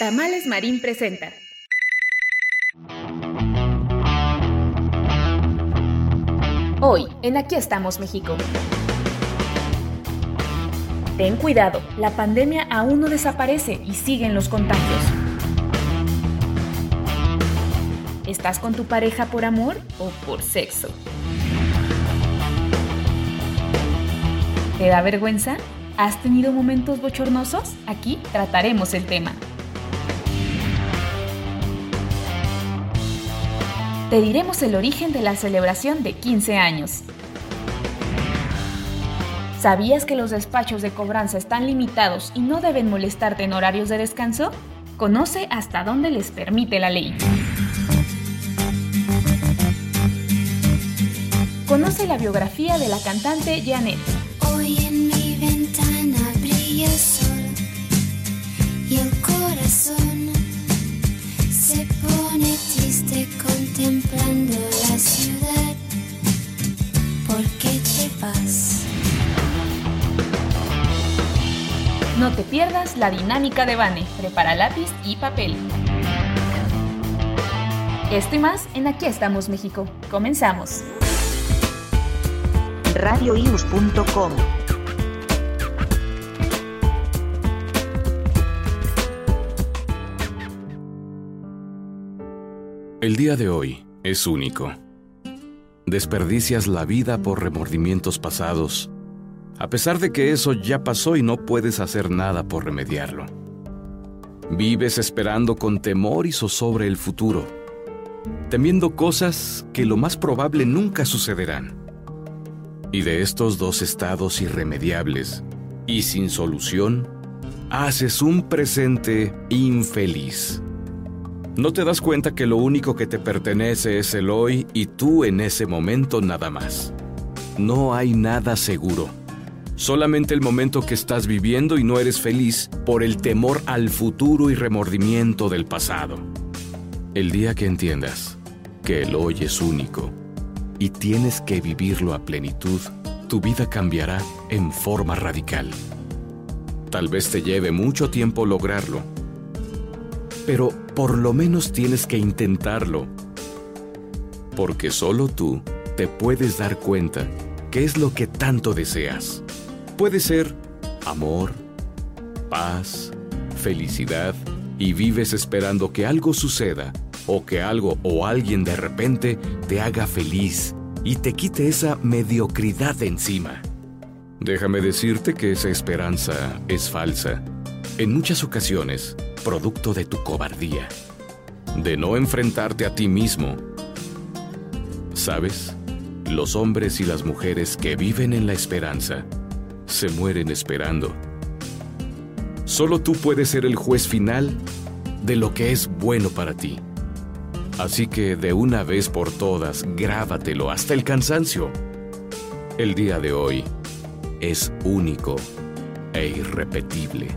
Tamales Marín presenta. Hoy, en Aquí estamos, México. Ten cuidado, la pandemia aún no desaparece y siguen los contagios. ¿Estás con tu pareja por amor o por sexo? ¿Te da vergüenza? ¿Has tenido momentos bochornosos? Aquí trataremos el tema. Te diremos el origen de la celebración de 15 años. ¿Sabías que los despachos de cobranza están limitados y no deben molestarte en horarios de descanso? Conoce hasta dónde les permite la ley. Conoce la biografía de la cantante Janet. No te pierdas la dinámica de Bane. Prepara lápiz y papel. Esto y más en Aquí estamos México. Comenzamos. radioius.com El día de hoy es único. Desperdicias la vida por remordimientos pasados, a pesar de que eso ya pasó y no puedes hacer nada por remediarlo. Vives esperando con temor y zozobra el futuro, temiendo cosas que lo más probable nunca sucederán. Y de estos dos estados irremediables y sin solución, haces un presente infeliz. No te das cuenta que lo único que te pertenece es el hoy y tú en ese momento nada más. No hay nada seguro. Solamente el momento que estás viviendo y no eres feliz por el temor al futuro y remordimiento del pasado. El día que entiendas que el hoy es único y tienes que vivirlo a plenitud, tu vida cambiará en forma radical. Tal vez te lleve mucho tiempo lograrlo, pero por lo menos tienes que intentarlo. Porque solo tú te puedes dar cuenta qué es lo que tanto deseas. Puede ser amor, paz, felicidad, y vives esperando que algo suceda o que algo o alguien de repente te haga feliz y te quite esa mediocridad de encima. Déjame decirte que esa esperanza es falsa. En muchas ocasiones, producto de tu cobardía, de no enfrentarte a ti mismo. ¿Sabes? Los hombres y las mujeres que viven en la esperanza se mueren esperando. Solo tú puedes ser el juez final de lo que es bueno para ti. Así que de una vez por todas, grábatelo hasta el cansancio. El día de hoy es único e irrepetible.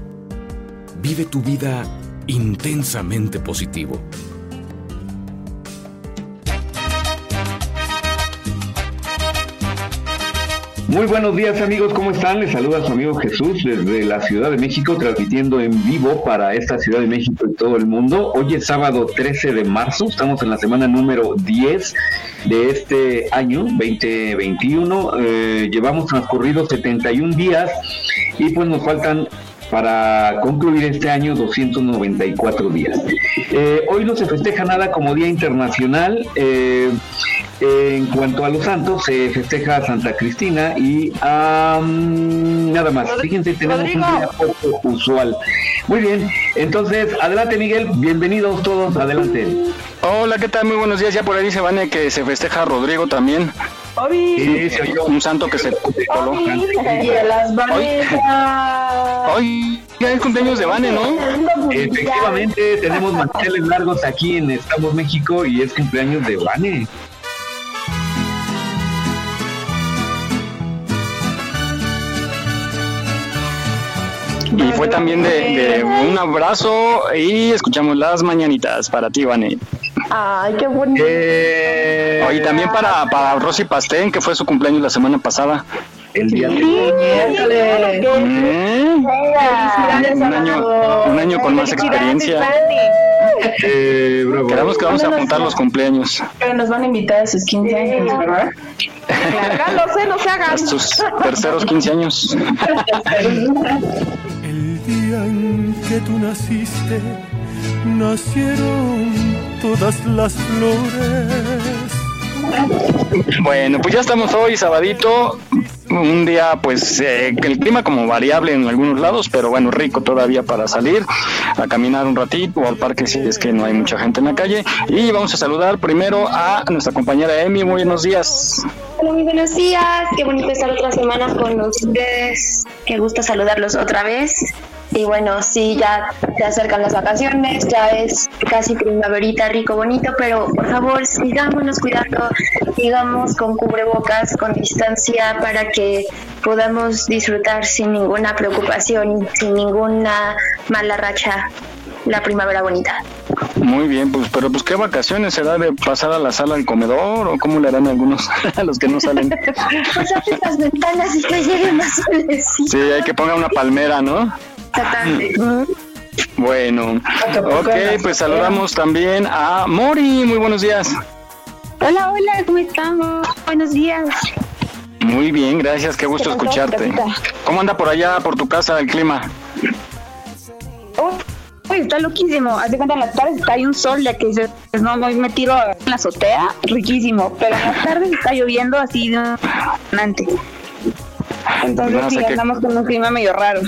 Vive tu vida intensamente positivo. Muy buenos días amigos, ¿cómo están? Les saluda su amigo Jesús desde la Ciudad de México, transmitiendo en vivo para esta Ciudad de México y todo el mundo. Hoy es sábado 13 de marzo, estamos en la semana número 10 de este año 2021. Eh, llevamos transcurridos 71 días y pues nos faltan para concluir este año 294 días. Eh, hoy no se festeja nada como Día Internacional. Eh, en cuanto a los santos, se festeja Santa Cristina y nada más. Fíjense, tenemos un día poco usual. Muy bien, entonces, adelante Miguel, bienvenidos todos, adelante. Hola, ¿qué tal? Muy buenos días. Ya por ahí se van que se festeja Rodrigo también. Sí, se oyó. Un santo que se coló. Y a las Vanessa. Hoy ya es cumpleaños de Vane, ¿no? Efectivamente, tenemos manteles largos aquí en Estamos México y es cumpleaños de Vane. Y fue también de, de un abrazo y escuchamos las mañanitas para ti, Vane. Ay, qué bonito. Eh, Y también para, para Rosy Pastén, que fue su cumpleaños la semana pasada. el día de Miércoles. ¿Eh? Un año, un año con más experiencia. eh, bravo. Quedamos que vamos a apuntar los cumpleaños. Pero nos van a invitar a sus 15 años, ¿verdad? Sé, no se hagan. A sus terceros 15 años. Día en que tú naciste, nacieron todas las flores. Bueno, pues ya estamos hoy, sabadito. Un día, pues, eh, el clima como variable en algunos lados, pero bueno, rico todavía para salir a caminar un ratito o al parque si es que no hay mucha gente en la calle. Y vamos a saludar primero a nuestra compañera Emi. Muy buenos días. Hola, muy buenos días. Qué bonito estar otra semana con ustedes. Qué gusto saludarlos otra vez. Y bueno, sí, ya se acercan las vacaciones, ya es casi primaverita, rico, bonito, pero por favor, sigámonos cuidando, sigamos con cubrebocas, con distancia, para que podamos disfrutar sin ninguna preocupación, sin ninguna mala racha, la primavera bonita. Muy bien, pues, pero pues qué vacaciones será de pasar a la sala del comedor o cómo le harán algunos a los que no salen. Pues las ventanas y que llegue más solecito. Sí, hay que ponga una palmera, ¿no? Bueno, ok, pues saludamos también a Mori. Muy buenos días. Hola, hola, ¿cómo estamos? Buenos días. Muy bien, gracias, qué gusto escucharte. ¿Cómo anda por allá, por tu casa, el clima? Uy, está loquísimo. Hace cuenta en las tardes está ahí un sol, ya que dices, pues no, no me tiro en la azotea, riquísimo. Pero en las tardes está lloviendo así de impresionante. Entonces No, sí, que- andamos con un clima medio raro.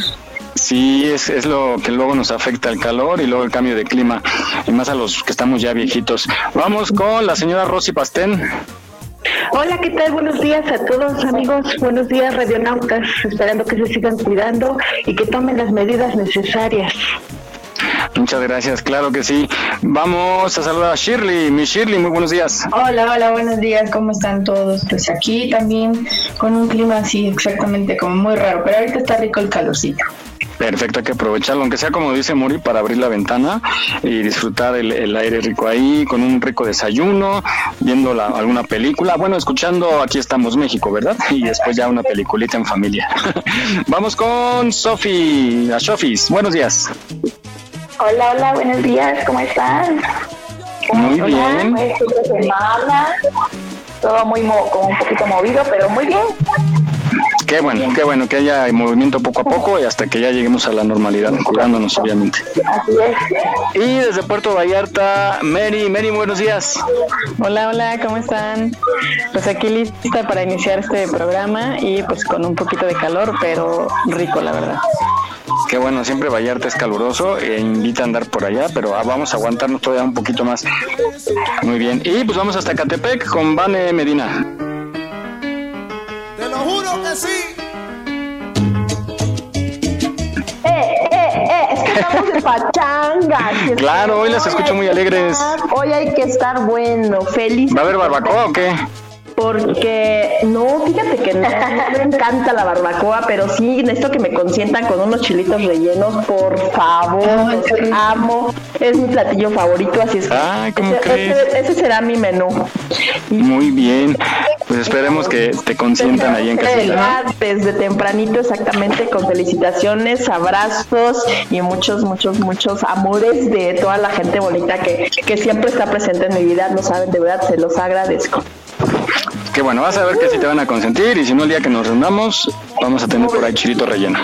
Sí, es, es lo que luego nos afecta el calor y luego el cambio de clima, y más a los que estamos ya viejitos. Vamos con la señora Rosy Pastén. Hola, ¿qué tal? Buenos días a todos amigos, buenos días radionautas, esperando que se sigan cuidando y que tomen las medidas necesarias. Muchas gracias, claro que sí. Vamos a saludar a Shirley. Mi Shirley, muy buenos días. Hola, hola, buenos días, ¿cómo están todos? Pues aquí también con un clima así exactamente como muy raro, pero ahorita está rico el calorcito. Perfecto, hay que aprovecharlo, aunque sea como dice Muri, para abrir la ventana y disfrutar el, el aire rico ahí, con un rico desayuno, viendo la- alguna película. Bueno, escuchando Aquí estamos México, ¿verdad? Y después ya una peliculita en familia. Vamos con Sofi, a Sofis. Buenos días. Hola, hola, buenos días, ¿cómo están? Muy Hola, bien. semana, todo muy mo- como un poquito movido, pero muy bien. Qué bueno, qué bueno que haya movimiento poco a poco y hasta que ya lleguemos a la normalidad, cuidándonos obviamente. Y desde Puerto Vallarta, Mary, Mary, buenos días. Hola, hola, ¿cómo están? Pues aquí lista para iniciar este programa y pues con un poquito de calor, pero rico, la verdad. Qué bueno, siempre Vallarta es caluroso e invita a andar por allá, pero ah, vamos a aguantarnos todavía un poquito más. Muy bien. Y pues vamos hasta Catepec con Vane Medina. Estamos de pachanga. Claro, hoy las escucho muy alegres. estar- hoy hay que estar bueno, feliz. ¿Va a haber barbacoa o qué? Porque no, fíjate que no, no me encanta la barbacoa, pero sí necesito que me consientan con unos chilitos rellenos, por favor, los amo, es mi platillo favorito, así es que Ay, ¿cómo ese, crees? ese- ese será mi menú. Muy bien. Pues esperemos que te consientan ahí en casita. Ah, Desde tempranito, exactamente, con felicitaciones, abrazos y muchos, muchos, muchos amores de toda la gente bonita que, que siempre está presente en mi vida. No saben, de verdad, se los agradezco. Que bueno, vas a ver que sí te van a consentir y si no el día que nos reunamos vamos a tener por ahí chilito relleno.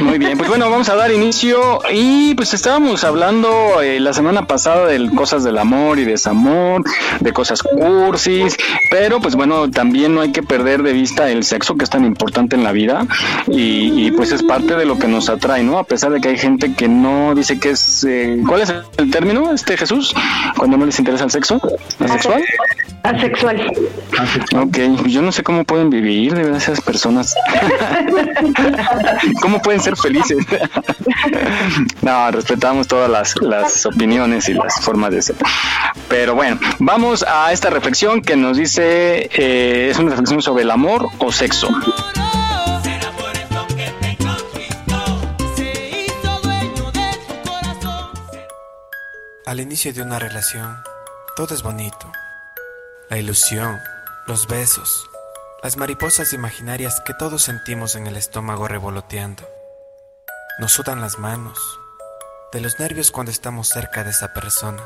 Muy bien, pues bueno, vamos a dar inicio y pues estábamos hablando eh, la semana pasada de cosas del amor y desamor, de cosas cursis, pero pues bueno, también no hay que perder de vista el sexo que es tan importante en la vida y, y, pues es parte de lo que nos atrae, ¿no? A pesar de que hay gente que no dice que es, eh, ¿cuál es el término, este Jesús? Cuando no les interesa el sexo, ¿el sexual? Asexual. Ok, yo no sé cómo pueden vivir de verdad esas personas. ¿Cómo pueden ser felices? no, respetamos todas las, las opiniones y las formas de ser. Pero bueno, vamos a esta reflexión que nos dice, eh, es una reflexión sobre el amor o sexo. Al inicio de una relación, todo es bonito. La ilusión, los besos, las mariposas imaginarias que todos sentimos en el estómago revoloteando. Nos sudan las manos, de los nervios cuando estamos cerca de esa persona.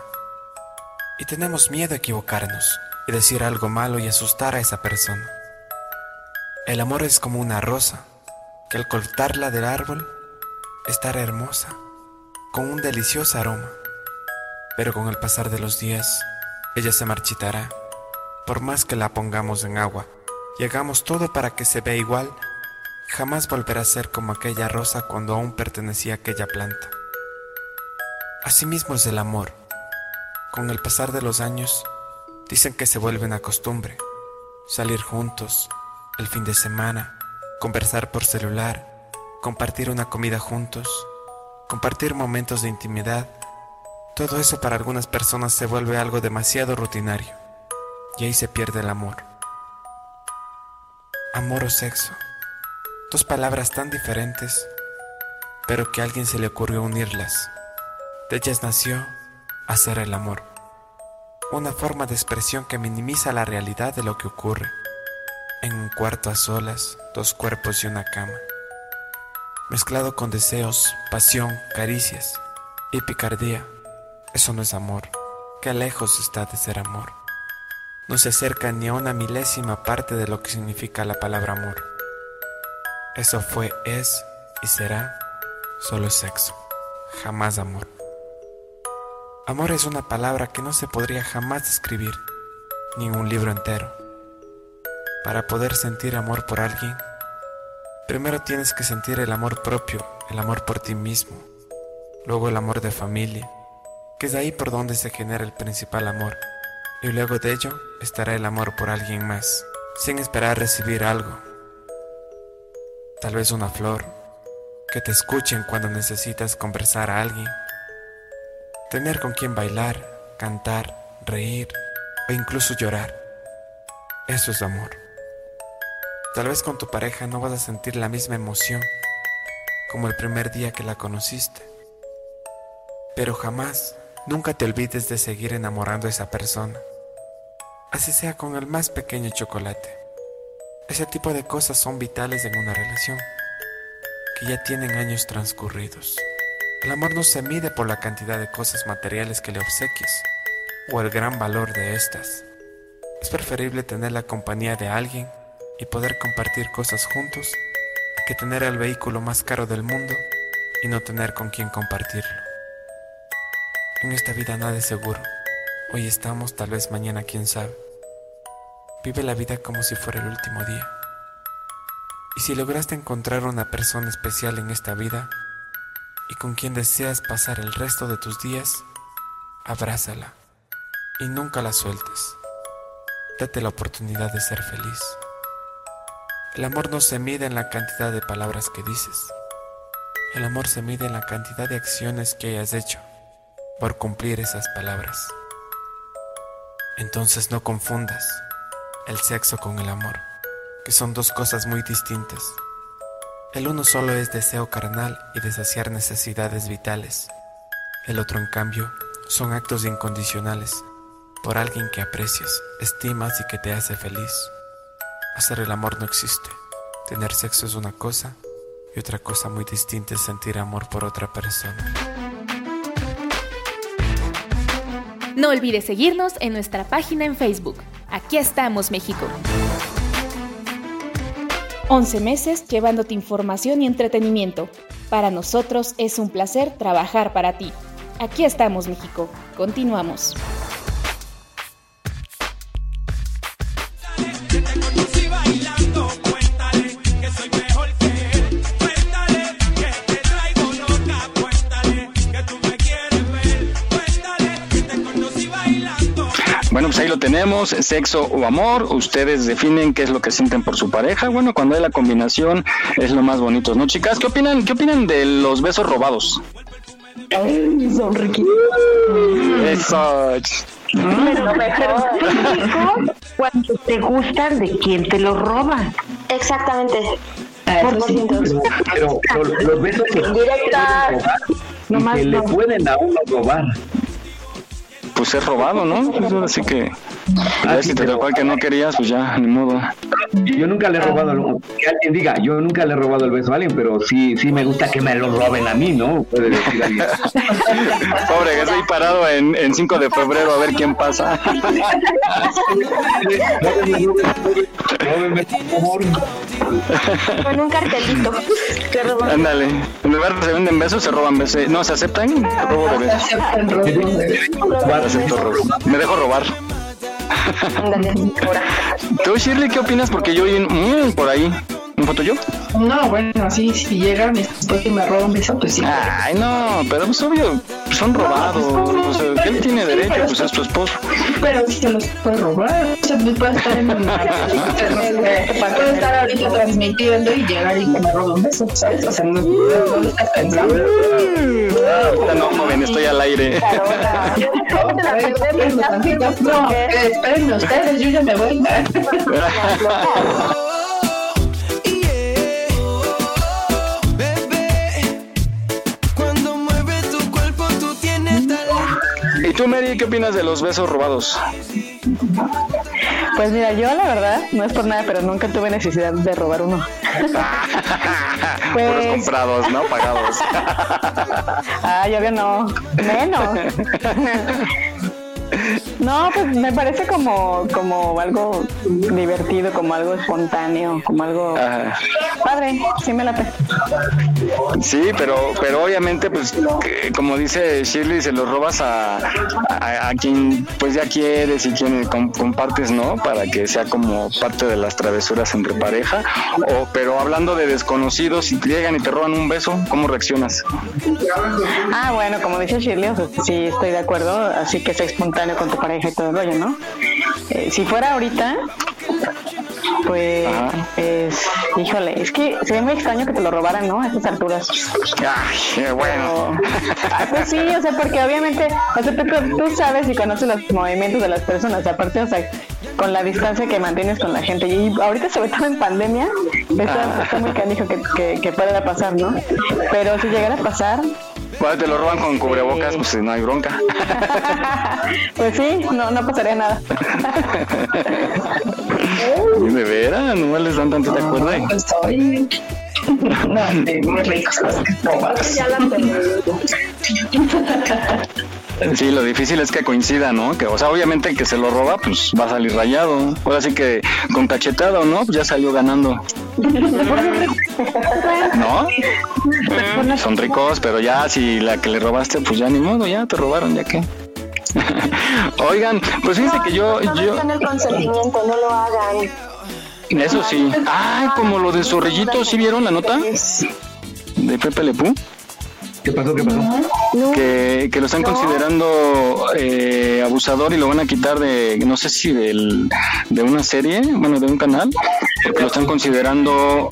Y tenemos miedo a equivocarnos y decir algo malo y asustar a esa persona. El amor es como una rosa, que al cortarla del árbol estará hermosa, con un delicioso aroma. Pero con el pasar de los días, ella se marchitará. Por más que la pongamos en agua y hagamos todo para que se vea igual, jamás volverá a ser como aquella rosa cuando aún pertenecía a aquella planta. Asimismo es el amor. Con el pasar de los años, dicen que se vuelve una costumbre. Salir juntos, el fin de semana, conversar por celular, compartir una comida juntos, compartir momentos de intimidad todo eso para algunas personas se vuelve algo demasiado rutinario y ahí se pierde el amor. Amor o sexo. Dos palabras tan diferentes, pero que a alguien se le ocurrió unirlas. De ellas nació hacer el amor. Una forma de expresión que minimiza la realidad de lo que ocurre. En un cuarto a solas, dos cuerpos y una cama. Mezclado con deseos, pasión, caricias y picardía eso no es amor. Qué lejos está de ser amor. No se acerca ni a una milésima parte de lo que significa la palabra amor. Eso fue, es y será solo sexo, jamás amor. Amor es una palabra que no se podría jamás describir, ni un libro entero. Para poder sentir amor por alguien, primero tienes que sentir el amor propio, el amor por ti mismo, luego el amor de familia, que es ahí por donde se genera el principal amor, y luego de ello estará el amor por alguien más, sin esperar recibir algo. Tal vez una flor, que te escuchen cuando necesitas conversar a alguien, tener con quien bailar, cantar, reír o incluso llorar. Eso es amor. Tal vez con tu pareja no vas a sentir la misma emoción como el primer día que la conociste, pero jamás Nunca te olvides de seguir enamorando a esa persona. Así sea con el más pequeño chocolate. Ese tipo de cosas son vitales en una relación que ya tienen años transcurridos. El amor no se mide por la cantidad de cosas materiales que le obsequies o el gran valor de estas. Es preferible tener la compañía de alguien y poder compartir cosas juntos que tener el vehículo más caro del mundo y no tener con quien compartirlo. En esta vida nada es seguro. Hoy estamos, tal vez mañana, quién sabe. Vive la vida como si fuera el último día. Y si lograste encontrar una persona especial en esta vida y con quien deseas pasar el resto de tus días, abrázala y nunca la sueltes. Date la oportunidad de ser feliz. El amor no se mide en la cantidad de palabras que dices. El amor se mide en la cantidad de acciones que hayas hecho por cumplir esas palabras. Entonces no confundas el sexo con el amor, que son dos cosas muy distintas. El uno solo es deseo carnal y de saciar necesidades vitales. El otro, en cambio, son actos incondicionales por alguien que aprecias, estimas y que te hace feliz. Hacer el amor no existe. Tener sexo es una cosa y otra cosa muy distinta es sentir amor por otra persona. No olvides seguirnos en nuestra página en Facebook. Aquí estamos, México. 11 meses llevándote información y entretenimiento. Para nosotros es un placer trabajar para ti. Aquí estamos, México. Continuamos. Ahí lo tenemos, sexo o amor, ustedes definen qué es lo que sienten por su pareja. Bueno, cuando hay la combinación es lo más bonito, ¿no, chicas? ¿Qué opinan, qué opinan de los besos robados? Ay, son riquísimos. Eso. Pero mejor cuando te gustan de quien te lo roba. Exactamente. Por Pero, pero, pero los besos Indirecta. robar y se le no. pueden a uno robar. Pues es robado, ¿no? Pues ahora sí que. Ya si te tocó al que no querías, pues ya, ni modo. Yo nunca le he robado, el- que alguien diga, yo nunca le he robado el beso a alguien, pero sí, sí me gusta que me lo roben a mí, ¿no? Puede decir alguien. Pobre, que estoy parado en, en 5 de febrero a ver quién pasa. Róbenme, por favor. Con un cartelito. Ándale. En lugar de se venden besos, se roban besos. No, se aceptan robo de besos. Acepto. Me dejo robar. Ahora. ¿Tú, Shirley, qué opinas? Porque yo oí un, mm, por ahí. ¿Un foto yo? No, bueno, sí, si llegan después que me roban beso, pues sí. Ay, no, pero pues obvio, son robados. O sea, que él tiene derecho, pues es tu esposo. Pero si se los puede robar, o sea, pues puede estar en puede estar ahorita transmitiendo y llegar y que me roba un beso, ¿sabes? O sea, no, no lo estás pensando. Ahorita no, joven, estoy al aire. No, eh, espérenme ustedes, yo ya me voy. Tú, Mary, qué opinas de los besos robados? Pues mira, yo la verdad, no es por nada, pero nunca tuve necesidad de robar uno. Puros Pues, comprados, ¿no? Pagados. ah, yo que no, menos. No, pues me parece como, como algo divertido, como algo espontáneo, como algo padre, sí me late. Sí, pero, pero obviamente, pues, que- como dice Shirley, se los robas a, a, a quien pues ya quieres y quien com- compartes, ¿no? Para que sea como parte de las travesuras entre pareja. O, pero hablando de desconocidos, si te llegan y te roban un beso, ¿cómo reaccionas? Ah, bueno, como dice Shirley, o sea, sí estoy de acuerdo, así que sea espontáneo con tu pareja y todo el rollo, ¿no? Eh, si fuera ahorita, pues, es- híjole, es que sería muy extraño que te lo robaran, ¿no? A estas alturas. Ay, bueno. Ah, pues sí, o sea, porque obviamente, o sea, tú, sabes y conoces los movimientos de las personas, aparte, o sea, con la distancia que mantienes con la gente. Y ahorita, sobre todo en pandemia, está, está muy canijo que, que, que pueda pasar, ¿no? Pero si llegara a pasar, Cuando te lo roban con cubrebocas, pues no hay bronca. pues sí, no, no pasaría nada. De veras, no les dan tantita cuerda. Estoy. No, sí, muy ricos los que. Ya la Sí, lo difícil es que coincida, ¿no? Que, o sea, obviamente el que se lo roba, pues va a salir rayado. Ahora sí que con cachetado, ¿no? Pues ya salió ganando. ¿No? Son ricos, pero ya si la que le robaste, pues ya ni modo, ya te robaron, ya que. Oigan, pues fíjense que yo, No yo, el consentimiento, no lo hagan. eso sí. Ay, como lo de Zorrillito, ¿sí vieron la nota? De Pepe Lepú. ¿Qué pasó? ¿Qué pasó? que, que lo están considerando eh, abusador y lo van a quitar de, no sé si del, de una serie, bueno, de un canal, porque lo están considerando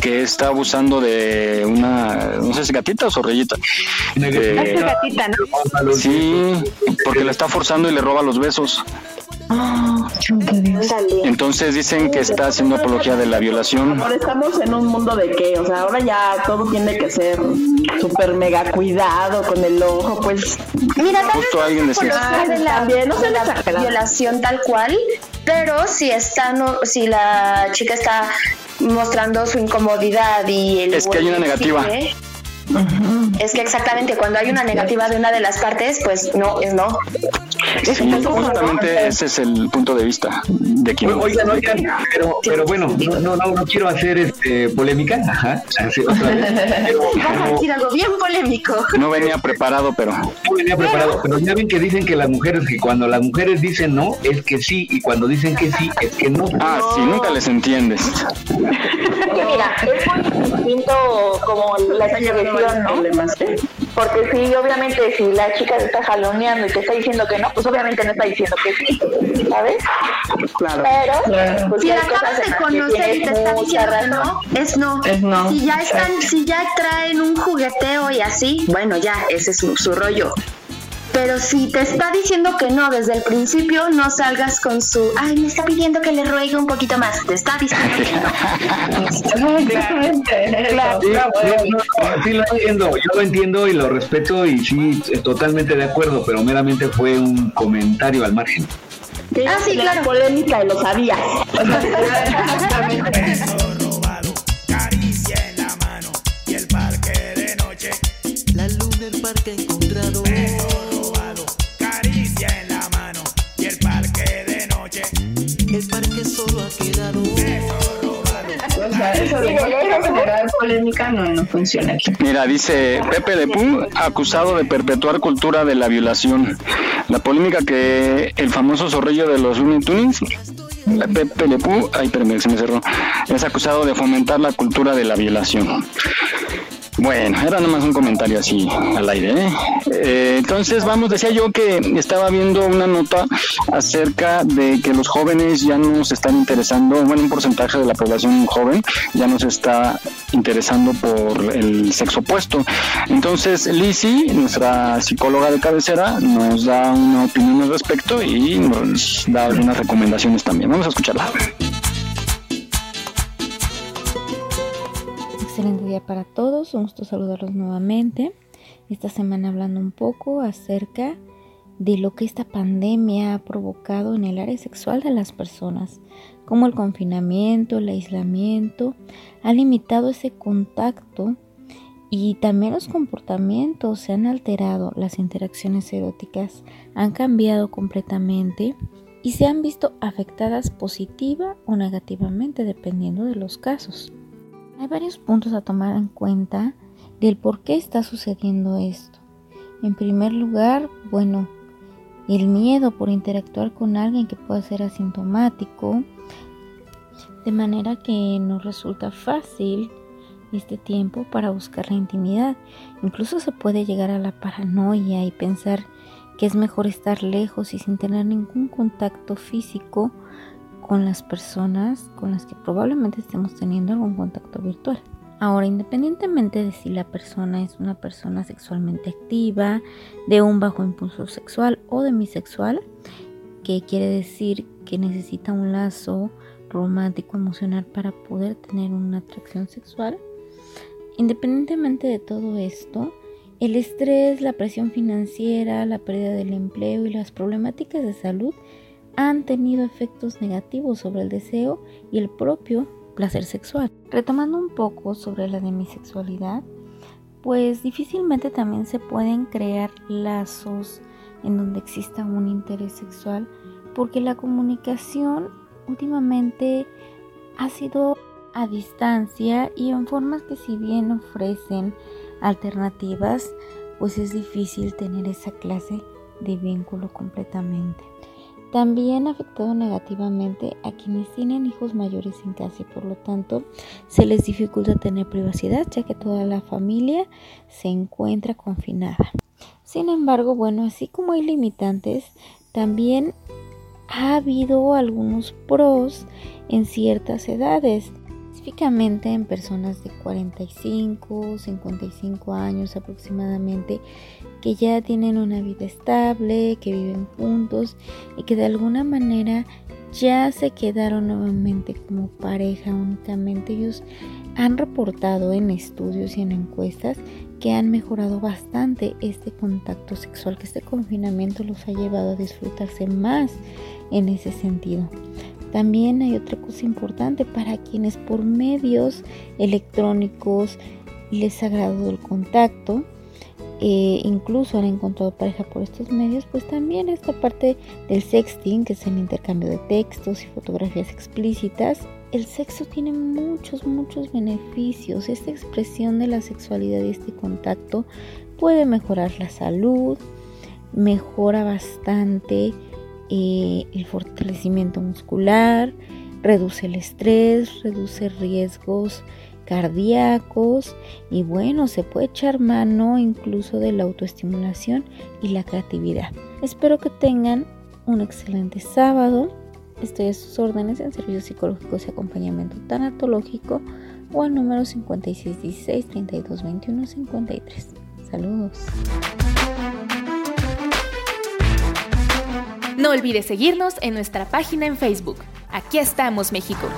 que está abusando de una, no sé si gatita o zorrillita. Eh, Es gatita, ¿no? sí, porque la está forzando y le roba los besos. Entonces dicen que está haciendo apología de la violación. Ahora estamos en un mundo de qué, o sea, ahora ya todo tiene que ser súper mega cuidado con el ojo, pues. Mira, tal Justo alguien vez decía. por de la, También, no se de la exagerado. violación tal cual, pero si está no, si la chica está mostrando su incomodidad y el Es que hay una negativa. sigue, Es que exactamente cuando hay una negativa de una de las partes, pues no, es no. Sí, justamente ese es el punto de vista de quien. Oigan, oigan, pero, pero bueno, no, no, no, no quiero hacer este, polémica, ajá, así, otra vez, pero, Vas a decir algo bien polémico. No venía preparado, pero. no venía preparado, pero ya ven que dicen que las mujeres, que cuando las mujeres dicen no, es que sí, y cuando dicen que sí, es que no. Ah, sí, nunca les entiendes. Mira, es muy distinto como la expresión, ¿no? Porque si obviamente si la chica te está jaloneando y te está diciendo que no, pues obviamente no está diciendo que sí, ¿sabes? Claro. Pero pues, si hay la acabas de conocer y te está diciendo que razón. no, es no. Es no, Si ya están, exacto. si ya traen un jugueteo y así, bueno, ya, ese es su, su rollo. Pero si te está diciendo que no desde el principio, no salgas con su, ay, me está pidiendo que le ruegue un poquito más. Te está diciendo que no. Exactamente. Claro. Sí, sí, no, sí lo entiendo, yo lo entiendo y lo respeto y sí, eh, totalmente de acuerdo, pero meramente fue un comentario al margen. Ah, sí, claro. Polémica y lo sabía. Exactamente. Caricia en la mano y el parque de noche. La luna el parque ha encontrado. El parque solo ha quedado. O sea, eso de generar polémica no, no funciona aquí. Mira, dice Pepe Le Pú, acusado de perpetuar cultura de la violación. La polémica que el famoso zorrillo de los Looney Tunes, Pepe Le Pú, ay, espérame, se me cerró, es acusado de fomentar la cultura de la violación. Bueno, era nomás un comentario así al aire. ¿eh? Eh, entonces, vamos, decía yo que estaba viendo una nota acerca de que los jóvenes ya no se están interesando, bueno, un porcentaje de la población joven ya no se está interesando por el sexo opuesto. Entonces, Lizzie, nuestra psicóloga de cabecera, nos da una opinión al respecto y nos da algunas recomendaciones también. Vamos a escucharla. Excelente día para todos, un gusto saludarlos nuevamente. Esta semana hablando un poco acerca de lo que esta pandemia ha provocado en el área sexual de las personas, como el confinamiento, el aislamiento, ha limitado ese contacto y también los comportamientos se han alterado, las interacciones eróticas han cambiado completamente y se han visto afectadas positiva o negativamente dependiendo de los casos. Hay varios puntos a tomar en cuenta del por qué está sucediendo esto. En primer lugar, bueno, el miedo por interactuar con alguien que pueda ser asintomático, de manera que nos resulta fácil este tiempo para buscar la intimidad. Incluso se puede llegar a la paranoia y pensar que es mejor estar lejos y sin tener ningún contacto físico con las personas con las que probablemente estemos teniendo algún contacto virtual. Ahora, independientemente de si la persona es una persona sexualmente activa, de un bajo impulso sexual o demisexual, que quiere decir que necesita un lazo romántico emocional para poder tener una atracción sexual, independientemente de todo esto, el estrés, la presión financiera, la pérdida del empleo y las problemáticas de salud han tenido efectos negativos sobre el deseo y el propio placer sexual. Retomando un poco sobre la demisexualidad, pues difícilmente también se pueden crear lazos en donde exista un interés sexual porque la comunicación últimamente ha sido a distancia y en formas que si bien ofrecen alternativas, pues es difícil tener esa clase de vínculo completamente. También ha afectado negativamente a quienes tienen hijos mayores en casa y por lo tanto se les dificulta tener privacidad ya que toda la familia se encuentra confinada. Sin embargo, bueno, así como hay limitantes, también ha habido algunos pros en ciertas edades, específicamente en personas de 45, 55 años aproximadamente, que ya tienen una vida estable, que viven juntos y que de alguna manera ya se quedaron nuevamente como pareja únicamente. Ellos han reportado en estudios y en encuestas que han mejorado bastante este contacto sexual, que este confinamiento los ha llevado a disfrutarse más en ese sentido. También hay otra cosa importante para quienes por medios electrónicos les ha agradado el contacto, eh, incluso han encontrado pareja por estos medios, pues también esta parte del sexting, que es el intercambio de textos y fotografías explícitas, el sexo tiene muchos, muchos beneficios. Esta expresión de la sexualidad y este contacto puede mejorar la salud, mejora bastante eh, el fortalecimiento muscular, reduce el estrés, reduce riesgos cardíacos y bueno, se puede echar mano incluso de la autoestimulación y la creatividad. Espero que tengan un excelente sábado. Estoy a sus órdenes en servicios psicológicos y acompañamiento tanatológico o al número 5616 3221 53. Saludos. No olvides seguirnos en nuestra página en Facebook. Aquí estamos, México.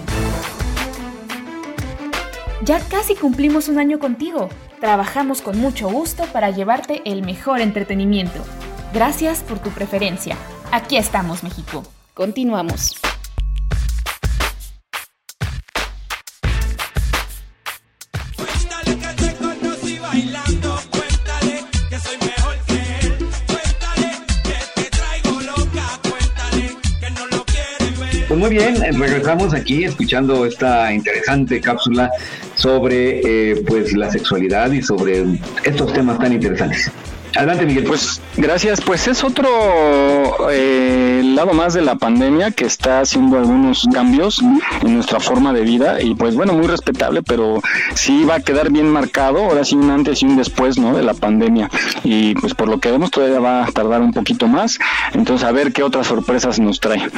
Ya casi cumplimos un año contigo. Trabajamos con mucho gusto para llevarte el mejor entretenimiento. Gracias por tu preferencia. Aquí estamos, México. Continuamos. Muy bien, regresamos aquí escuchando esta interesante cápsula sobre eh, pues la sexualidad y sobre estos temas tan interesantes. Adelante, Miguel. Pues gracias. Pues es otro eh, lado más de la pandemia que está haciendo algunos cambios en nuestra forma de vida y pues bueno, muy respetable, pero sí va a quedar bien marcado, ahora sí un antes y un después, ¿no? De la pandemia. Y pues por lo que vemos todavía va a tardar un poquito más. Entonces a ver qué otras sorpresas nos trae.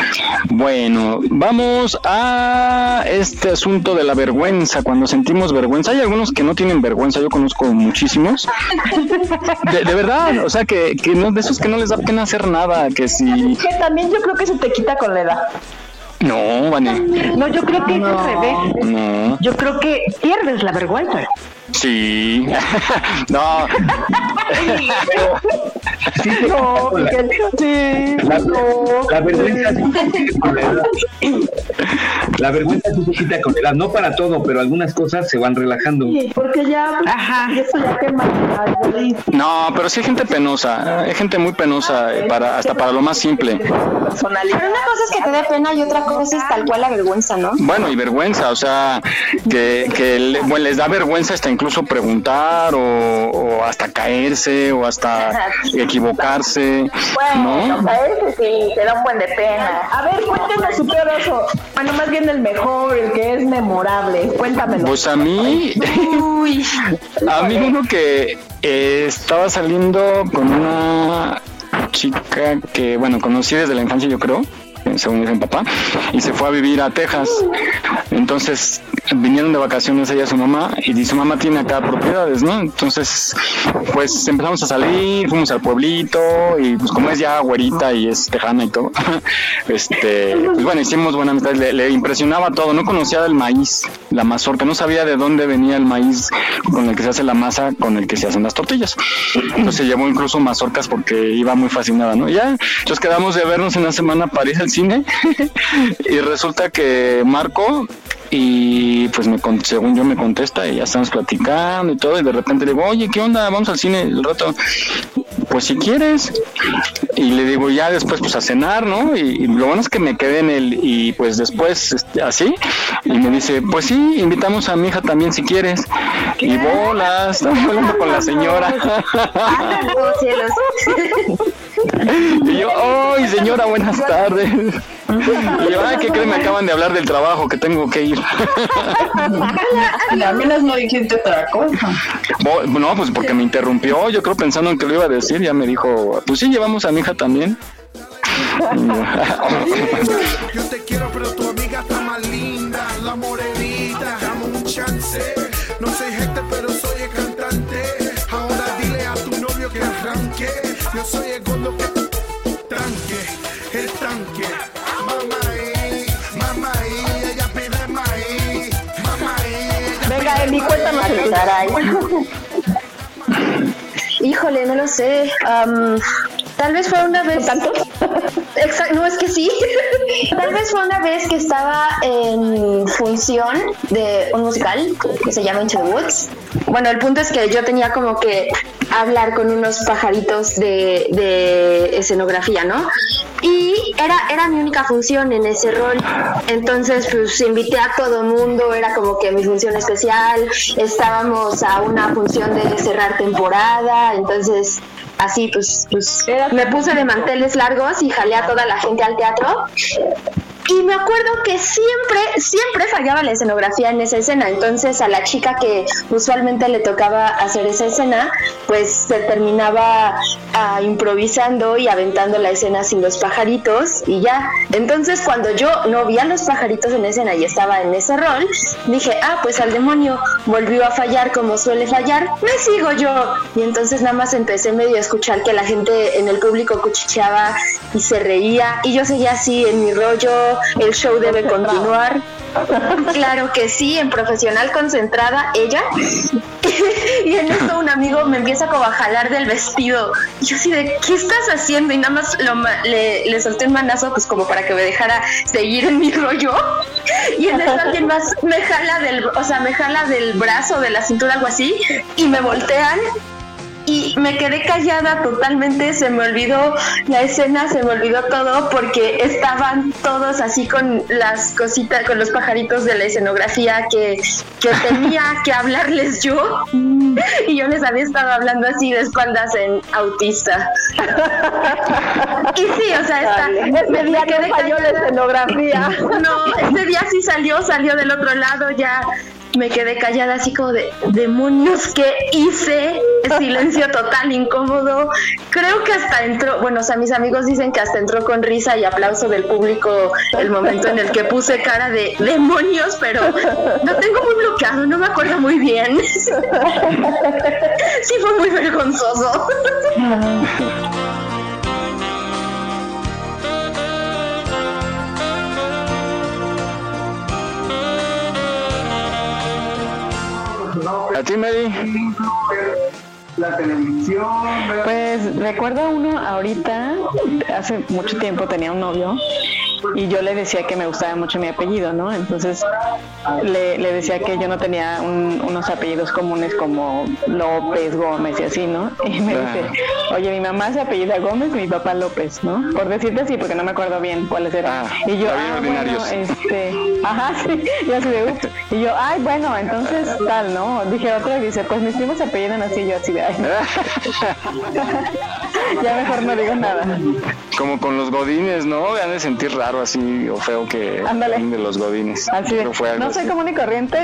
Bueno, vamos a este asunto de la vergüenza. Cuando sentimos vergüenza, hay algunos que no tienen vergüenza, yo conozco muchísimos. De, de verdad, o sea que, que no, de esos que no les da pena hacer nada, que si... Que también yo creo que se te quita con la edad. No, Vane. No, yo creo que es al revés. No. Yo creo que pierdes la vergüenza. Sí. no. Sí, No, sí. La, la vergüenza sí se quita con la edad. La vergüenza sí se quita con la edad, no para todo, pero algunas cosas se van relajando. Sí, porque ya, pues, eso ya quema. No, pero sí hay gente penosa, hay gente muy penosa eh, para hasta para lo más simple. Pero una cosa es que te dé pena y otra cosa es tal cual la vergüenza, ¿no? Bueno, y vergüenza, o sea, que, que le- bueno, les da vergüenza hasta incluso preguntar o, o hasta caerse o hasta equivocarse, Bueno, ¿no? a ese sí, te da un buen de pena. A ver, cuéntanos su peor oso. Bueno, más bien el mejor, el que es memorable. Cuéntamelo. Pues a mí, a mí uno que eh, estaba saliendo con una chica que, bueno, conocí desde la infancia, yo creo, según dice mi papá, y se fue a vivir a Texas. Entonces vinieron de vacaciones ella y su mamá, y su mamá tiene acá propiedades, ¿no? Entonces, pues empezamos a salir, fuimos al pueblito, y pues como es ya güerita y es tejana y todo, este, pues bueno, hicimos buena amistad, le, impresionaba todo, no conocía el maíz, la mazorca, no sabía de dónde venía el maíz con el que se hace la masa, con el que se hacen las tortillas. Entonces llevó incluso mazorcas porque iba muy fascinada, ¿no? Ya, entonces quedamos de vernos en la semana para ir cine y resulta que Marco y pues me con- según yo me contesta y ya estamos platicando y todo y de repente le digo, oye, ¿qué onda? Vamos al cine el rato. Pues si quieres. Y le digo, ya después pues a cenar, ¿no? Y, y lo bueno es que me quedé en el, y pues después este, así, y me dice, pues sí, invitamos a mi hija también si quieres. Y bolas, estamos hablando con la señora. Oh. Y yo, ¡ay, señora, buenas tardes! Y yo, ¡ay, qué creen! Me acaban de hablar del trabajo, que tengo que ir. Al menos no dijiste otra cosa. No, pues porque me interrumpió, yo creo pensando en que lo iba a decir, ya me dijo, pues sí, llevamos a mi hija también. Yo te quiero, pero tu amiga está más linda, la morenita. Dame un chance. No soy gente, pero soy Yo soy el gordo que tranque, el tanque. Mamá, eh, mamá, eh, ella pide maíz. Mamá, ella Venga, Eli, cuéntanos el tuyo. Híjole, no lo sé. Am, tal vez fue una vez. Exacto, no es que sí. tal vez fue una vez que estaba en función de un musical que se llama Into the Woods. Bueno, el punto es que yo tenía como que hablar con unos pajaritos de, de escenografía, ¿no? Y era, era mi única función en ese rol. Entonces, pues invité a todo mundo, era como que mi función especial. Estábamos a una función de cerrar temporada, entonces así pues, pues me puse de manteles largos y jalé a toda la gente al teatro. Y me acuerdo que siempre, siempre fallaba la escenografía en esa escena. Entonces a la chica que usualmente le tocaba hacer esa escena, pues se terminaba ah, improvisando y aventando la escena sin los pajaritos y ya. Entonces cuando yo no vi a los pajaritos en escena y estaba en ese rol, dije, ah, pues al demonio volvió a fallar como suele fallar, me sigo yo. Y entonces nada más empecé medio a escuchar que la gente en el público cuchicheaba y se reía y yo seguía así en mi rollo, el show debe continuar. Claro que sí, en profesional concentrada, ella. y en eso un amigo me empieza como a jalar del vestido. Y yo así de, ¿qué estás haciendo? Y nada más lo le, le solté un manazo, pues como para que me dejara seguir en mi rollo. Y en eso alguien más me jala del, o sea, me jala del brazo, de la cintura, algo así, y me voltean y me quedé callada totalmente, se me olvidó la escena, se me olvidó todo porque estaban todos así con las cositas, con los pajaritos de la escenografía que, que tenía que hablarles yo. Y yo les había estado hablando así de espaldas en autista. Y sí, o sea, esta, Ese día no falló la escenografía. No, ese día sí salió, salió del otro lado, ya me quedé callada así como de demonios que hice, silencio total, incómodo. Creo que hasta entró, bueno, o sea, mis amigos dicen que hasta entró con risa y aplauso del público el momento en el que puse cara de demonios, pero lo tengo muy bloqueado, no me acuerdo muy bien. Sí fue muy vergonzoso. ¿A ti, Mary? La televisión. Pues recuerdo uno ahorita, hace mucho tiempo tenía un novio y yo le decía que me gustaba mucho mi apellido, ¿no? Entonces le, le decía que yo no tenía un- unos apellidos comunes como López, Gómez y así, ¿no? Y me dice, oye, mi mamá se apellida Gómez mi papá López, ¿no? Por decirte así, porque no me acuerdo bien cuáles eran. y yo, ah, bueno, este, ajá, sí, y así de, ups. Y yo, ay, bueno, entonces tal, ¿no? Dije otra y dice, pues mis primos se apellidan así, yo así de, ay. ya mejor no digo nada. Como con los godines, ¿no? Han de sentir raro así o feo que Ándale. de los godines. Así de, Pero fue algo no soy así. común y corriente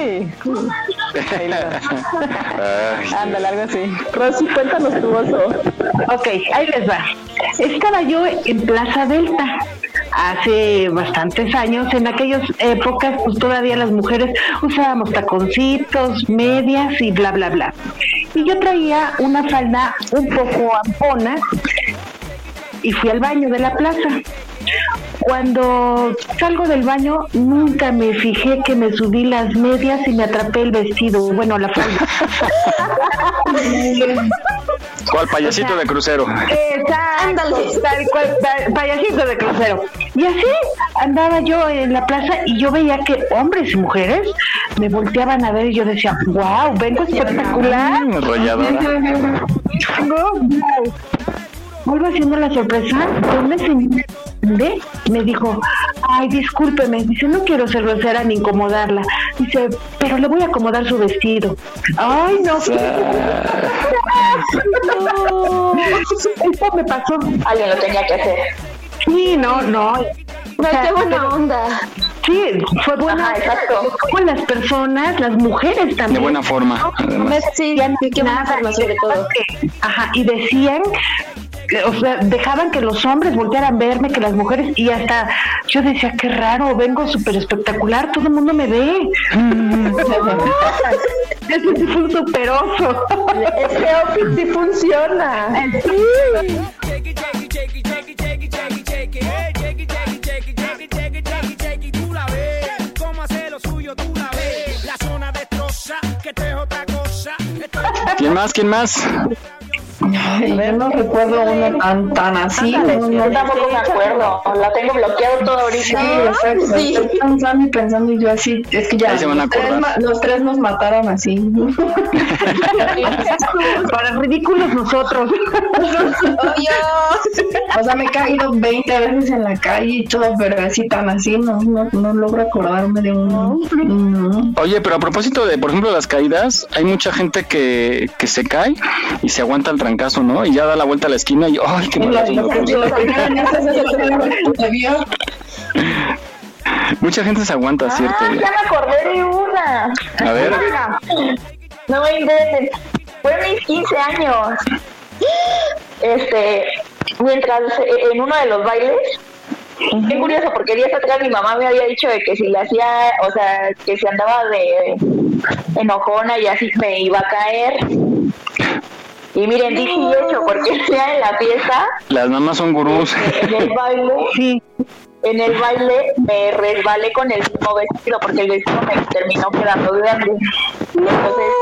y... Ahí lo- Ay, Ándale, algo así. Rosy, cuéntanos tu oso. Ok, ahí les va. Estaba yo en Plaza Delta hace bastantes años. En aquellas épocas, pues todavía las mujeres usábamos taconcitos, medias y bla, bla, bla. Y yo traía una falda un poco ampona y fui al baño de la plaza. Cuando salgo del baño, nunca me fijé que me subí las medias y me atrapé el vestido, bueno, la falda. ¿Cuál payasito de crucero? Exacto, tal cual, pa- payasito de crucero. Y así andaba yo en la plaza y yo veía que hombres y mujeres me volteaban a ver y yo decía, wow, vengo espectacular. Mm, wow. Vuelvo haciendo la sorpresa, una señora grande me dijo, ay, discúlpeme, dice, no quiero ser grosera ni incomodarla. Dice, pero le voy a acomodar su vestido. Ay, no. no. Esto me pasó. Alguien lo tenía que hacer. Sí, no, no. O sea, qué buena pero- onda. Sí, fue buena. Ajá, exacto. Como las personas, las mujeres también. De buena forma, además. Sí, qué buena forma sobre todo. Ajá, y decían, o sea, dejaban que los hombres voltearan a verme, que las mujeres, y hasta yo decía, qué raro, vengo súper espectacular, todo el mundo me ve. Ese sí fue un super oso. Este outfit sí funciona. ¿Quién más? ¿Quién más? Ay, yo no recuerdo uno tan, tan así. Ándale, no, yo tampoco me acuerdo. La tengo bloqueado todo ahorita. Sí, exacto. Sí. Estoy pensando y pensando y yo así, es que ya Ahí se van a los, tres, los nos mataron así. Para ridículos nosotros. o sea, me he caído 20 veces en la calle y todo, pero así tan así, no, no, no logro acordarme de uno. No. Oye, pero a propósito de, por ejemplo, las caídas, hay mucha gente que, que se cae y se aguanta el trancazo, ¿no? Y ya da la vuelta a la esquina y ¡ay, qué Y lo- malazo lo me que- puse! lo primero en eso es eso, ¿te vio? Mucha gente se aguanta, ¿cierto? Ah, ya me acordé de una. A ver. No me inventes. Fue mis 15 años. Este, mientras eh, en uno de los bailes, qué curioso, porque días atrás mi mamá me había dicho de que si le hacía, o sea, que si andaba de enojona y así me iba a caer. Y miren, dije y hecho, porque el día en la fiesta, Las mamás son gurús. en el baile, en el baile me resbalé con el mismo vestido, porque el vestido me terminó quedando grande. Entonces,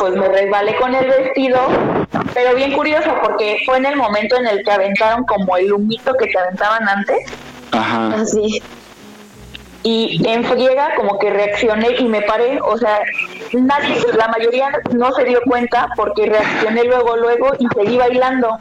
pues me resbalé con el vestido, pero bien curioso, porque fue en el momento en el que aventaron como el humito que te aventaban antes. Ajá. Así. Y en friega como que reaccioné y me paré, o sea, nadie, la mayoría no se dio cuenta porque reaccioné luego, luego y seguí bailando.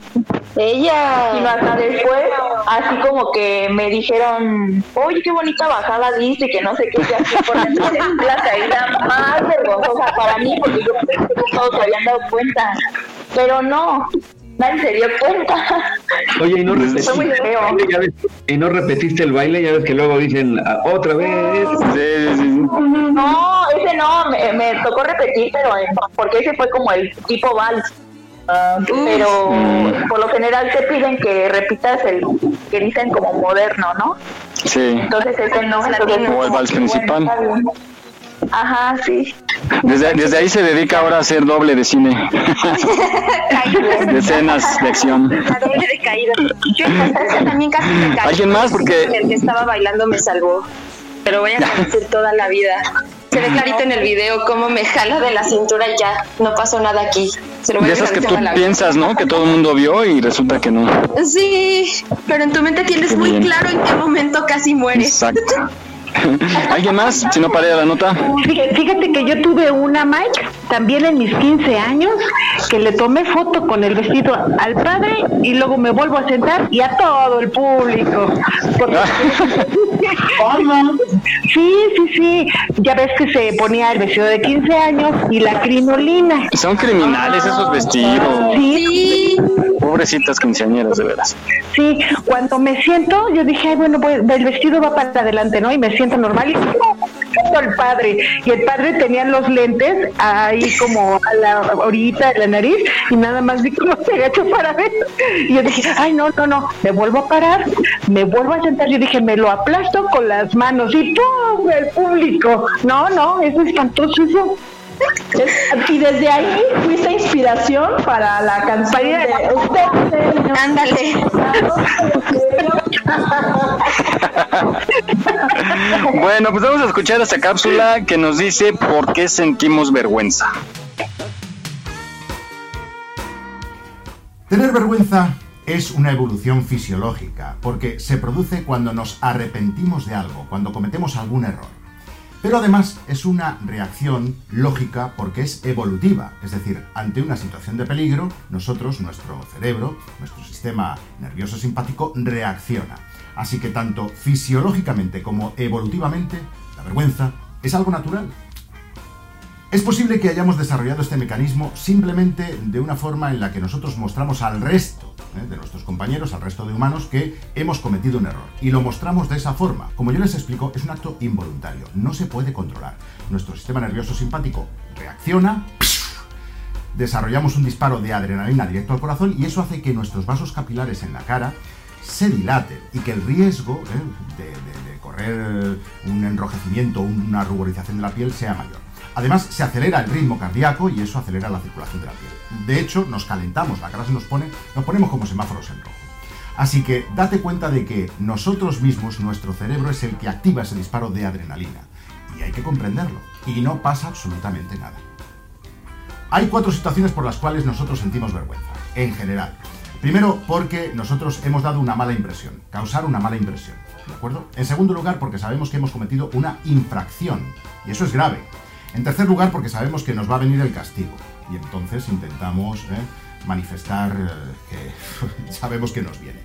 Ella. Y hasta después, así como que me dijeron, oye, qué bonita bajada diste, que no sé qué, y así por entonces la caída más vergonzosa para mí porque yo pensé que todos se habían dado cuenta. Pero no, nadie se dio cuenta. Oye, y no Fue repetiste, muy feo. ya ves, y no repetiste el baile, ya ves que luego dicen "Ah, otra vez. No, ese no, me, me tocó repetir, pero en- porque ese fue como el tipo vals. Ah, pero por lo general te piden que repitas el que dicen como moderno, ¿no? Sí. Entonces ese no. O el vals principal. Bueno. Ajá, sí. Desde, desde ahí se dedica ahora a hacer doble de cine. de escenas de acción. La doble de caída. Yo también casi me caí. ¿Alguien más? Porque- El que estaba bailando me salvó. Pero voy a repetir toda la vida. Se ve clarito en el video cómo me jala de la cintura y ya. No pasó nada aquí. Se lo voy De a esas que agradecer tú piensas, ¿no? Que todo el mundo vio y resulta que no. Sí, pero en tu mente tienes Qué muy bien. claro en qué momento casi mueres. Exacto. ¿Alguien más? Si no, para la nota. Fíjate, fíjate que yo tuve una Mike también en mis 15 años que le tomé foto con el vestido al padre y luego me vuelvo a sentar y a todo el público. Porque- Sí, sí, sí. Ya ves que se ponía el vestido de 15 años y la crinolina. Son criminales esos vestidos. Sí. Pobrecitas quinceañeras, de veras. Sí, cuando me siento, yo dije, ay, bueno, pues el vestido va para adelante, ¿no? Y me siento normal y al padre. Y el padre tenía los lentes ahí como a la orillita de la nariz y nada más vi cómo se agachó para ver. Y yo dije, ay, no, no, no, me vuelvo a parar, me vuelvo a sentar. Yo dije, me lo aplasto con las manos y ¡pum! El público. No, no, es espantoso. Y desde ahí fuiste inspiración para la canción de Ándale. Bueno, pues vamos a escuchar esta cápsula que nos dice por qué sentimos vergüenza. Tener vergüenza es una evolución fisiológica, porque se produce cuando nos arrepentimos de algo, cuando cometemos algún error. Pero además es una reacción lógica porque es evolutiva, es decir, ante una situación de peligro, nosotros, nuestro cerebro, nuestro sistema nervioso simpático reacciona. Así que tanto fisiológicamente como evolutivamente, la vergüenza es algo natural. Es posible que hayamos desarrollado este mecanismo simplemente de una forma en la que nosotros mostramos al resto ¿eh? de nuestros compañeros, al resto de humanos, que hemos cometido un error. Y lo mostramos de esa forma. Como yo les explico, es un acto involuntario, no se puede controlar. Nuestro sistema nervioso simpático reacciona, desarrollamos un disparo de adrenalina directo al corazón y eso hace que nuestros vasos capilares en la cara se dilaten y que el riesgo ¿eh? de, de- correr un enrojecimiento, una ruborización de la piel sea mayor. Además, se acelera el ritmo cardíaco y eso acelera la circulación de la piel. De hecho, nos calentamos, la cara se nos pone, nos ponemos como semáforos en rojo. Así que date cuenta de que nosotros mismos, nuestro cerebro es el que activa ese disparo de adrenalina. Y hay que comprenderlo. Y no pasa absolutamente nada. Hay cuatro situaciones por las cuales nosotros sentimos vergüenza, en general. Primero, porque nosotros hemos dado una mala impresión, causar una mala impresión, ¿de acuerdo? En segundo lugar, porque sabemos que hemos cometido una infracción, y eso es grave. En tercer lugar, porque sabemos que nos va a venir el castigo, y entonces intentamos ¿eh? manifestar eh, que sabemos que nos viene.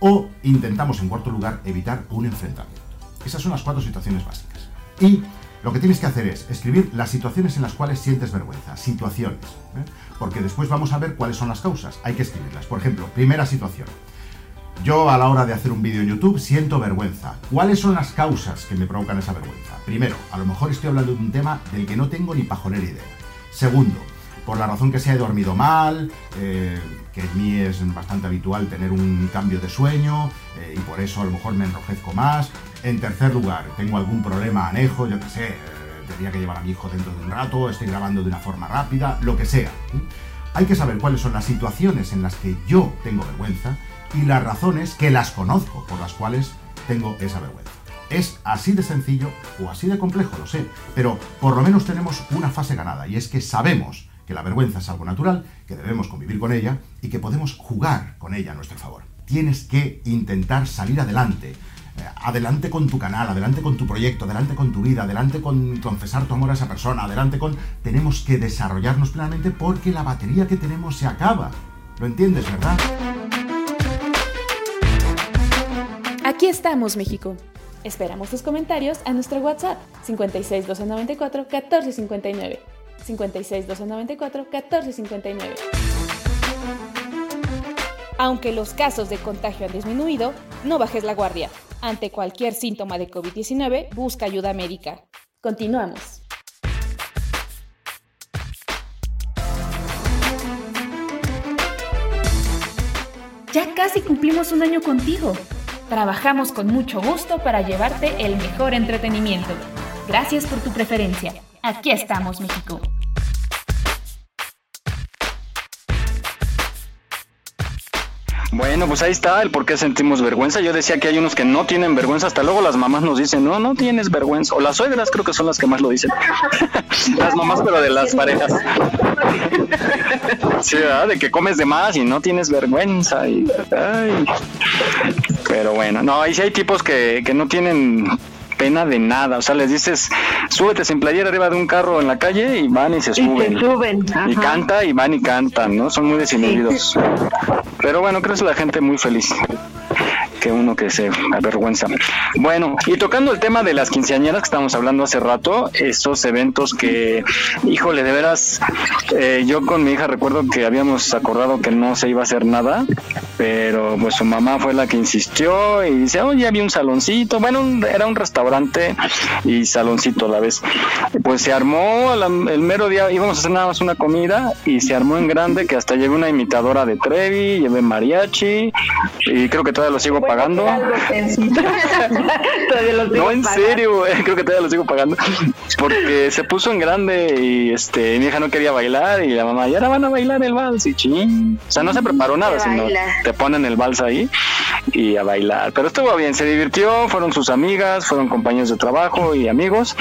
O intentamos, en cuarto lugar, evitar un enfrentamiento. Esas son las cuatro situaciones básicas. Y lo que tienes que hacer es escribir las situaciones en las cuales sientes vergüenza, situaciones, ¿eh? porque después vamos a ver cuáles son las causas. Hay que escribirlas. Por ejemplo, primera situación. Yo a la hora de hacer un vídeo en YouTube siento vergüenza. ¿Cuáles son las causas que me provocan esa vergüenza? Primero, a lo mejor estoy hablando de un tema del que no tengo ni pajolera idea. Segundo, por la razón que sea he dormido mal, eh, que en mí es bastante habitual tener un cambio de sueño eh, y por eso a lo mejor me enrojezco más. En tercer lugar, tengo algún problema anejo, yo qué sé, eh, tendría que llevar a mi hijo dentro de un rato, estoy grabando de una forma rápida, lo que sea. Hay que saber cuáles son las situaciones en las que yo tengo vergüenza y las razones que las conozco por las cuales tengo esa vergüenza. Es así de sencillo o así de complejo, lo sé, pero por lo menos tenemos una fase ganada y es que sabemos que la vergüenza es algo natural, que debemos convivir con ella y que podemos jugar con ella a nuestro favor. Tienes que intentar salir adelante, eh, adelante con tu canal, adelante con tu proyecto, adelante con tu vida, adelante con confesar tu amor a esa persona, adelante con... Tenemos que desarrollarnos plenamente porque la batería que tenemos se acaba. ¿Lo entiendes, verdad? Aquí estamos, México. Esperamos tus comentarios a nuestro WhatsApp 56 294 1459. 56 294 1459. Aunque los casos de contagio han disminuido, no bajes la guardia. Ante cualquier síntoma de COVID-19, busca ayuda médica. Continuamos. Ya casi cumplimos un año contigo. Trabajamos con mucho gusto para llevarte el mejor entretenimiento. Gracias por tu preferencia. Aquí estamos, México. Bueno, pues ahí está el por qué sentimos vergüenza. Yo decía que hay unos que no tienen vergüenza, hasta luego las mamás nos dicen, no, no tienes vergüenza. O las suegras creo que son las que más lo dicen. las mamás, pero de las parejas. sí, ¿verdad? De que comes de más y no tienes vergüenza. Ay. Pero bueno, no, ahí sí hay tipos que, que no tienen pena de nada. O sea, les dices, súbete sin playera arriba de un carro en la calle y van y se suben. Y se suben. Y canta y van y cantan, ¿no? Son muy desinhibidos. Pero bueno, creo que es la gente muy feliz que uno que se avergüenza. Bueno, y tocando el tema de las quinceañeras que estábamos hablando hace rato, esos eventos que, híjole, de veras, eh, yo con mi hija recuerdo que habíamos acordado que no se iba a hacer nada, pero pues su mamá fue la que insistió y dice, oye, había un saloncito, bueno, un- era un restaurante y saloncito a la vez. Pues se armó la- el mero día, íbamos a hacer nada más una comida y se armó en grande que hasta llevé una imitadora de Trevi, llevé mariachi y creo que todavía lo sigo pagando. Todavía No, sigo en pagando. serio, güey, creo que todavía lo sigo pagando. Porque se puso en grande y este mi hija no quería bailar y la mamá, y ahora van a bailar el vals y ching. O sea, no se preparó nada, sino. Te ponen el vals ahí y a bailar. Pero estuvo bien, se divirtió, fueron sus amigas, fueron compañeros de trabajo y amigos.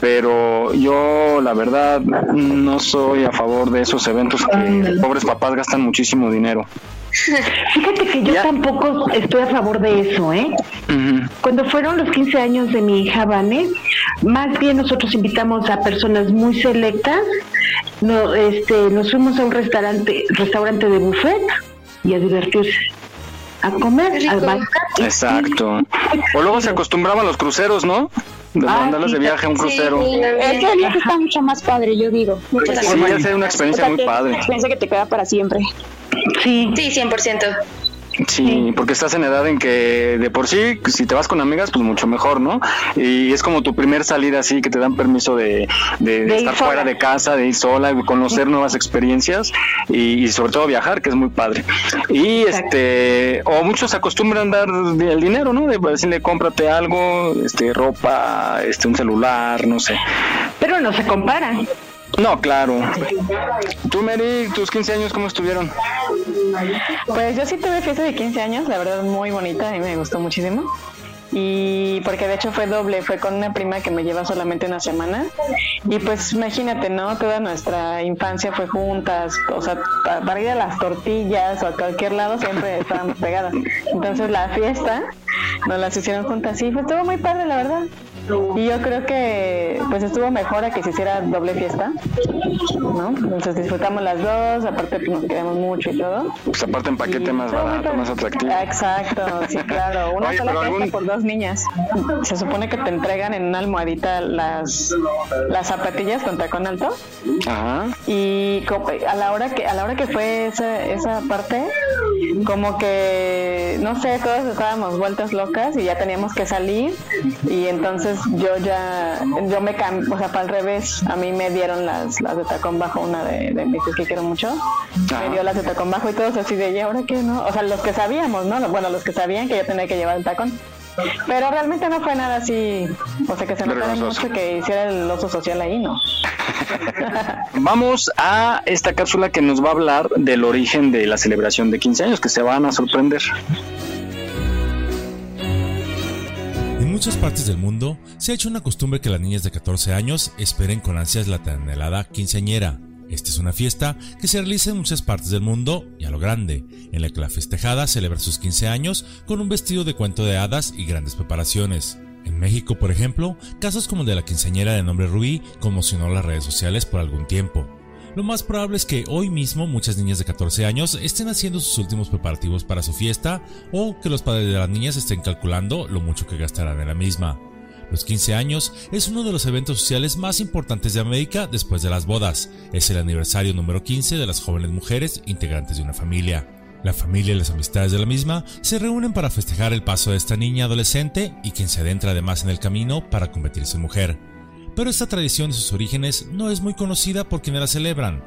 Pero yo, la verdad, no soy a favor de esos eventos que pobres papás gastan muchísimo dinero. Fíjate que yo tampoco estoy a favor de eso, ¿eh? Cuando fueron los 15 años de mi hija Vane, más bien nosotros invitamos a personas muy selectas. No, este, nos fuimos a un restaurante, restaurante de buffet y a divertirse, a comer, a bailar. Exacto. O luego se acostumbraban los cruceros, ¿no? De Ah, mandarlas de sí, viaje a un sí, crucero. Es que el viaje está mucho más padre, yo digo. Sí, ya una experiencia muy padre. Una experiencia que te queda para siempre. Sí. Sí, 100%. Sí, porque estás en edad en que de por sí, si te vas con amigas, pues mucho mejor, ¿no? Y es como tu primer salida así, que te dan permiso de, de- de De ir estar fuera de casa, de ir sola, de conocer nuevas experiencias y, y sobre todo viajar, que es muy padre. Y este, o muchos acostumbran dar el dinero, ¿no? De decirle, cómprate algo, este, ropa, este, un celular, no sé. Pero no se comparan. No, claro. Tú, Mary, tus 15 años, ¿cómo estuvieron? Pues yo sí tuve fiesta de 15 años, la verdad muy bonita, a mí me gustó muchísimo. Y porque de hecho fue doble, fue con una prima que me lleva solamente una semana. Y pues imagínate, ¿no? Toda nuestra infancia fue juntas, o sea, pa- para ir a las tortillas o a cualquier lado siempre estábamos pegadas. Entonces la fiesta nos las hicieron juntas, sí, fue todo muy padre, la verdad. Y yo creo que pues estuvo mejor a que se hiciera doble fiesta, ¿no? Entonces disfrutamos las dos, aparte pues, nos queremos mucho y todo. Pues aparte en paquete más barato, más atractivo. Exacto, sí, claro. Una Oye, sola fiesta algún- por dos niñas. Se supone que te entregan en una almohadita las, las zapatillas con tacón alto. Ajá. Y a la hora que a la hora que fue esa, esa parte, como que no sé, todos estábamos vueltas locas y ya teníamos que salir y entonces yo ya yo me cambié, o sea, para el revés, a mí me dieron las, las de tacón bajo, una de, de mis que quiero mucho, me dio las de tacón bajo y todos así de, ¿y ahora qué no? O sea, los que sabíamos, ¿no? Bueno, los que sabían que yo tenía que llevar el tacón. Pero realmente no fue nada así, o sea, que se notara mucho que hiciera el oso social ahí, ¿no? Vamos a esta cápsula que nos va a hablar del origen de la celebración de 15 años, que se van a sorprender. Muchas partes del mundo se ha hecho una costumbre que las niñas de 14 años esperen con ansias la tan anhelada quinceañera. Esta es una fiesta que se realiza en muchas partes del mundo y a lo grande, en la que la festejada celebra sus 15 años con un vestido de cuento de hadas y grandes preparaciones. En México, por ejemplo, casos como el de la quinceañera de nombre Rubí conmocionó las redes sociales por algún tiempo. Lo más probable es que hoy mismo muchas niñas de 14 años estén haciendo sus últimos preparativos para su fiesta o que los padres de las niñas estén calculando lo mucho que gastarán en la misma. Los 15 años es uno de los eventos sociales más importantes de América después de las bodas. Es el aniversario número 15 de las jóvenes mujeres integrantes de una familia. La familia y las amistades de la misma se reúnen para festejar el paso de esta niña adolescente y quien se adentra además en el camino para convertirse en mujer. Pero esta tradición de sus orígenes no es muy conocida por quienes la celebran.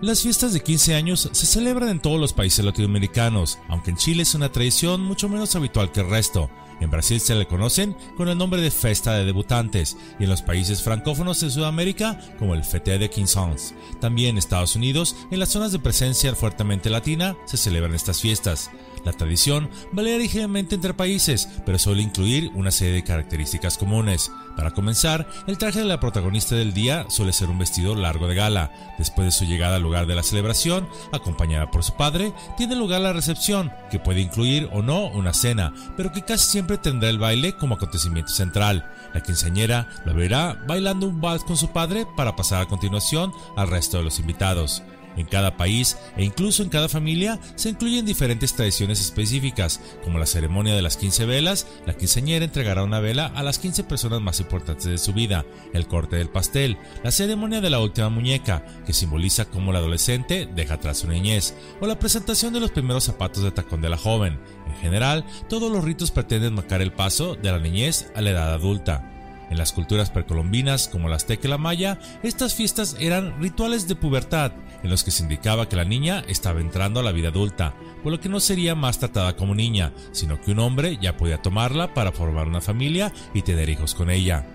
Las fiestas de 15 años se celebran en todos los países latinoamericanos, aunque en Chile es una tradición mucho menos habitual que el resto. En Brasil se le conocen con el nombre de Festa de Debutantes y en los países francófonos de Sudamérica como el Fête de Quinze Ans. También en Estados Unidos, en las zonas de presencia fuertemente latina, se celebran estas fiestas. La tradición varía ligeramente entre países, pero suele incluir una serie de características comunes. Para comenzar, el traje de la protagonista del día suele ser un vestido largo de gala. Después de su llegada al lugar de la celebración, acompañada por su padre, tiene lugar la recepción, que puede incluir o no una cena, pero que casi siempre tendrá el baile como acontecimiento central. La quinceañera lo verá bailando un vals con su padre para pasar a continuación al resto de los invitados. En cada país e incluso en cada familia se incluyen diferentes tradiciones específicas, como la ceremonia de las 15 velas, la quinceañera entregará una vela a las 15 personas más importantes de su vida, el corte del pastel, la ceremonia de la última muñeca, que simboliza cómo la adolescente deja atrás su niñez, o la presentación de los primeros zapatos de tacón de la joven. En general, todos los ritos pretenden marcar el paso de la niñez a la edad adulta. En las culturas precolombinas como la azteca y la maya, estas fiestas eran rituales de pubertad, en los que se indicaba que la niña estaba entrando a la vida adulta, por lo que no sería más tratada como niña, sino que un hombre ya podía tomarla para formar una familia y tener hijos con ella.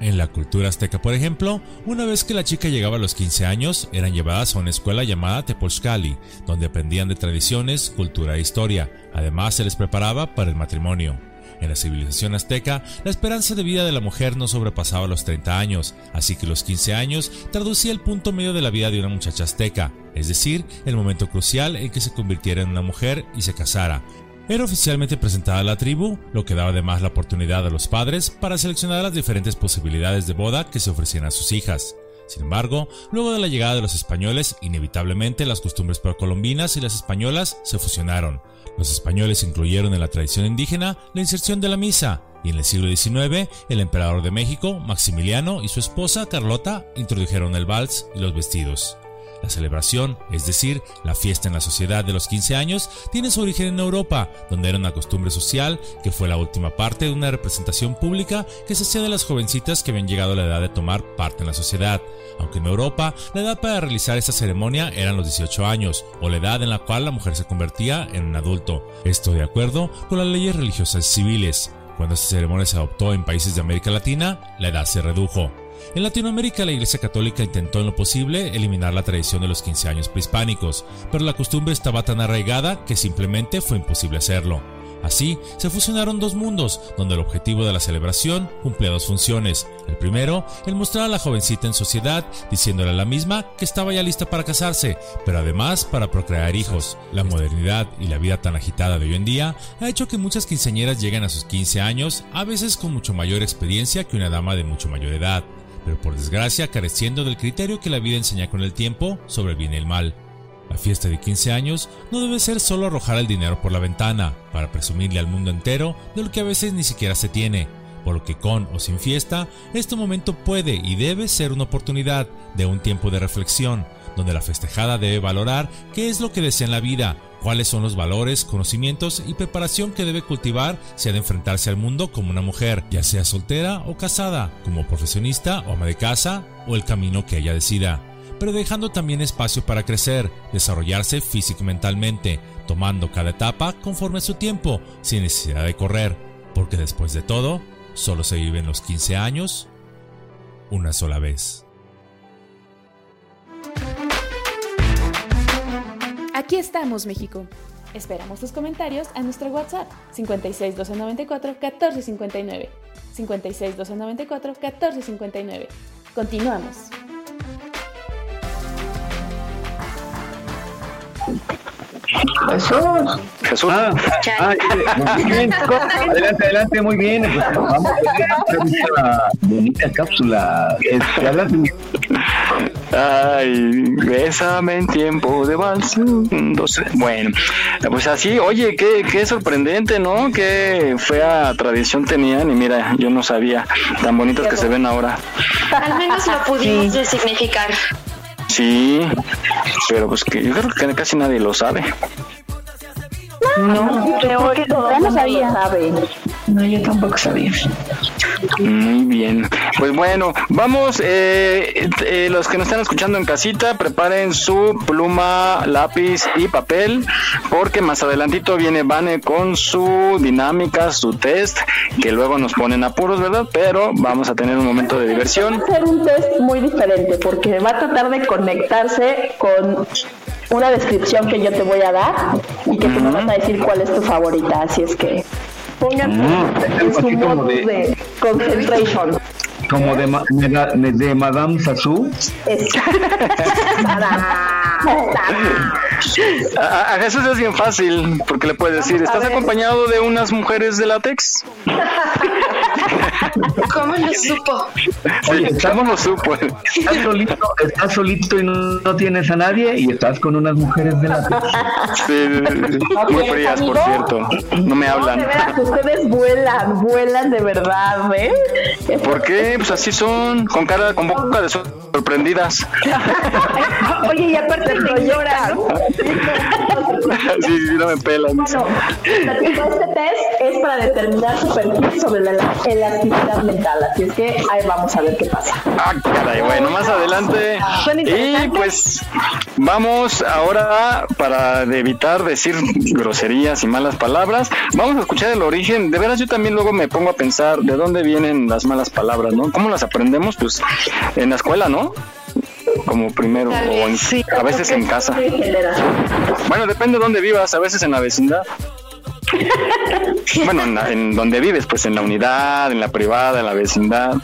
En la cultura azteca, por ejemplo, una vez que la chica llegaba a los 15 años, eran llevadas a una escuela llamada Tepozcali, donde aprendían de tradiciones, cultura e historia. Además, se les preparaba para el matrimonio. En la civilización azteca, la esperanza de vida de la mujer no sobrepasaba los 30 años, así que los 15 años traducía el punto medio de la vida de una muchacha azteca, es decir, el momento crucial en que se convirtiera en una mujer y se casara. Era oficialmente presentada a la tribu, lo que daba además la oportunidad a los padres para seleccionar las diferentes posibilidades de boda que se ofrecían a sus hijas. Sin embargo, luego de la llegada de los españoles, inevitablemente las costumbres precolombinas y las españolas se fusionaron. Los españoles incluyeron en la tradición indígena la inserción de la misa, y en el siglo XIX, el emperador de México, Maximiliano, y su esposa, Carlota, introdujeron el vals y los vestidos. La celebración, es decir, la fiesta en la sociedad de los 15 años, tiene su origen en Europa, donde era una costumbre social que fue la última parte de una representación pública que se hacía de las jovencitas que habían llegado a la edad de tomar parte en la sociedad. Aunque en Europa, la edad para realizar esta ceremonia eran los 18 años, o la edad en la cual la mujer se convertía en un adulto. Esto de acuerdo con las leyes religiosas y civiles. Cuando esta ceremonia se adoptó en países de América Latina, la edad se redujo. En Latinoamérica la Iglesia Católica intentó en lo posible eliminar la tradición de los 15 años prehispánicos, pero la costumbre estaba tan arraigada que simplemente fue imposible hacerlo. Así, se fusionaron dos mundos, donde el objetivo de la celebración cumplía dos funciones. El primero, el mostrar a la jovencita en sociedad, diciéndole a la misma que estaba ya lista para casarse, pero además para procrear hijos. La modernidad y la vida tan agitada de hoy en día ha hecho que muchas quinceañeras lleguen a sus 15 años, a veces con mucho mayor experiencia que una dama de mucho mayor edad, pero por desgracia careciendo del criterio que la vida enseña con el tiempo sobre el bien y el mal. La fiesta de 15 años no debe ser solo arrojar el dinero por la ventana, para presumirle al mundo entero de lo que a veces ni siquiera se tiene, por lo que con o sin fiesta, este momento puede y debe ser una oportunidad de un tiempo de reflexión, donde la festejada debe valorar qué es lo que desea en la vida, cuáles son los valores, conocimientos y preparación que debe cultivar si ha de enfrentarse al mundo como una mujer, ya sea soltera o casada, como profesionista o ama de casa, o el camino que ella decida pero dejando también espacio para crecer, desarrollarse físico y mentalmente, tomando cada etapa conforme a su tiempo, sin necesidad de correr, porque después de todo, solo se viven los 15 años una sola vez. Aquí estamos, México. Esperamos tus comentarios a nuestro WhatsApp 56 294 1459. 56 294 1459. Continuamos. Jesús. Jesús. Ah, ah, muy bien. Adelante, adelante, muy bien. Pues, vamos a ver esta bonita cápsula. Adelante. Ay, bésame en tiempo de vals. Bueno, pues así, oye, qué, qué sorprendente, ¿no? Qué fea tradición tenían y mira, yo no sabía tan bonitas que se ven ahora. Al menos lo pudimos significar. Sí, pero pues que yo creo que casi nadie lo sabe. No, creo que todo ya el lo mundo sabía. sabe. No, yo tampoco sabía. Muy bien. Pues bueno, vamos, eh, eh, los que nos están escuchando en casita, preparen su pluma, lápiz y papel, porque más adelantito viene Vane con su dinámica, su test, que luego nos ponen apuros, ¿verdad? Pero vamos a tener un momento de diversión. Va a ser un test muy diferente porque va a tratar de conectarse con una descripción que yo te voy a dar y que tú me vas a decir cuál es tu favorita. Así es que pónganse Mm, en su modo de- de concentration. Como de, ma- de, de Madame Sassou. A, a- Jesús es bien fácil, porque le puedes decir, ¿estás acompañado de unas mujeres de látex? ¿Cómo lo supo? Sí, ¿cómo lo supo? Estás solito, estás solito y no, no tienes a nadie y estás con unas mujeres de la Sí, muy frías, por cierto. No me De hablan. veras, ustedes vuelan, vuelan de verdad, ¿eh? ¿Por qué? Pues así son, con cara, con boca de sorprendidas. Oye, y aparte no lloran. Sí, sí, no me pelan. Bueno, este test es para determinar su perfil sobre la elasticidad mental, así es que ahí vamos a ver qué pasa. Ah, caray, bueno, más adelante. Y pues vamos ahora, para evitar decir groserías y malas palabras, vamos a escuchar el origen. De veras, yo también luego me pongo a pensar de dónde vienen las malas palabras, ¿no? ¿Cómo las aprendemos? Pues en la escuela, ¿no? Como primero, o en- a veces en casa. Bueno, depende de dónde vivas, a veces en la vecindad. Bueno, en, la- en donde vives, pues en la unidad, en la privada, en la vecindad,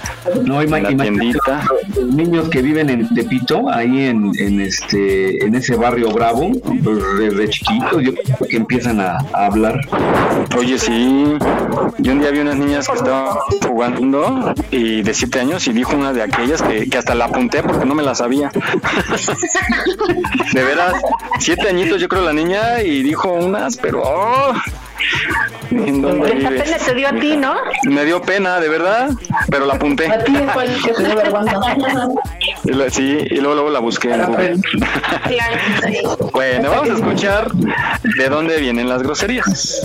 No, en la tiendita. los niños que viven en Tepito, ahí en, en este en ese barrio bravo, desde chiquitos, yo creo que empiezan a, a hablar. Oye, sí. Yo un día vi unas niñas que estaban jugando y de siete años y dijo una de aquellas que, que hasta la apunté porque no me la sabía. de veras, siete añitos yo creo la niña y dijo unas, pero... oh, ¿En dónde Esta vives? pena te dio a ti, ¿no? Me dio pena, de verdad, pero la apunté. A ti el que te dio vergüenza. Y lo- Sí, y luego, luego la busqué. en Google. Bueno, vamos a escuchar de dónde vienen las groserías.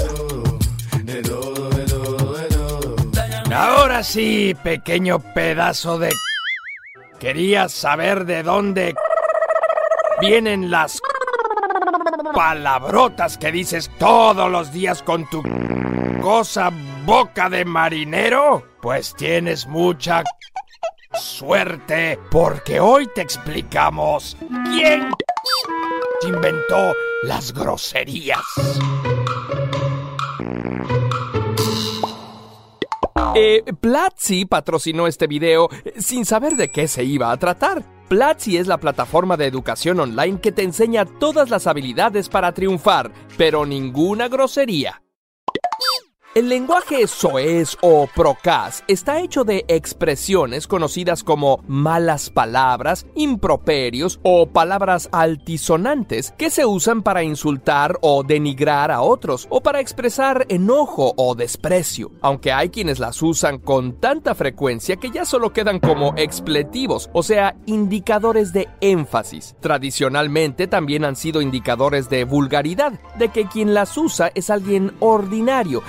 Ahora sí, pequeño pedazo de... Querías saber de dónde vienen las palabrotas que dices todos los días con tu cosa boca de marinero. Pues tienes mucha suerte, porque hoy te explicamos quién inventó las groserías. Eh, Platzi patrocinó este video eh, sin saber de qué se iba a tratar. Platzi es la plataforma de educación online que te enseña todas las habilidades para triunfar, pero ninguna grosería. El lenguaje soez o procas está hecho de expresiones conocidas como malas palabras, improperios o palabras altisonantes que se usan para insultar o denigrar a otros o para expresar enojo o desprecio, aunque hay quienes las usan con tanta frecuencia que ya solo quedan como expletivos, o sea, indicadores de énfasis. Tradicionalmente también han sido indicadores de vulgaridad, de que quien las usa es alguien ordinario,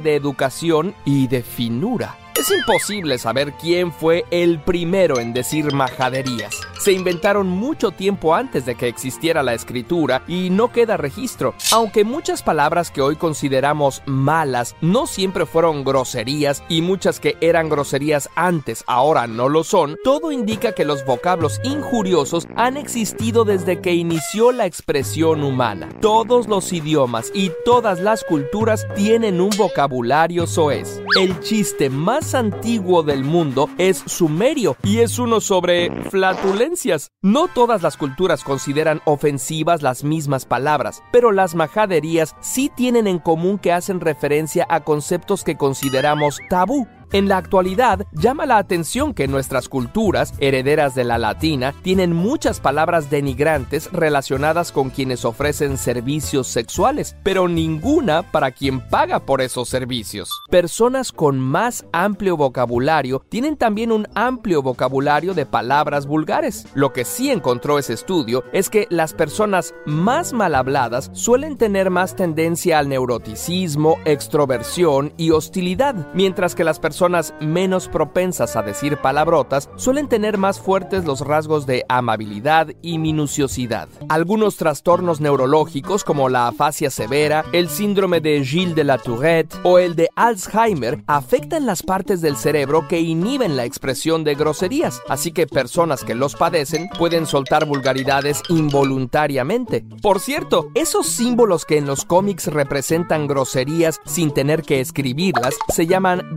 de educación y de finura. Es imposible saber quién fue el primero en decir majaderías. Se inventaron mucho tiempo antes de que existiera la escritura y no queda registro. Aunque muchas palabras que hoy consideramos malas no siempre fueron groserías y muchas que eran groserías antes ahora no lo son, todo indica que los vocablos injuriosos han existido desde que inició la expresión humana. Todos los idiomas y todas las culturas tienen un vocabulario soez. El chiste más antiguo del mundo es sumerio y es uno sobre flatulencias. No todas las culturas consideran ofensivas las mismas palabras, pero las majaderías sí tienen en común que hacen referencia a conceptos que consideramos tabú. En la actualidad, llama la atención que nuestras culturas, herederas de la latina, tienen muchas palabras denigrantes relacionadas con quienes ofrecen servicios sexuales, pero ninguna para quien paga por esos servicios. Personas con más amplio vocabulario tienen también un amplio vocabulario de palabras vulgares. Lo que sí encontró ese estudio es que las personas más mal habladas suelen tener más tendencia al neuroticismo, extroversión y hostilidad, mientras que las personas menos propensas a decir palabrotas suelen tener más fuertes los rasgos de amabilidad y minuciosidad. Algunos trastornos neurológicos como la afasia severa, el síndrome de Gilles de la Tourette o el de Alzheimer afectan las partes del cerebro que inhiben la expresión de groserías, así que personas que los padecen pueden soltar vulgaridades involuntariamente. Por cierto, esos símbolos que en los cómics representan groserías sin tener que escribirlas se llaman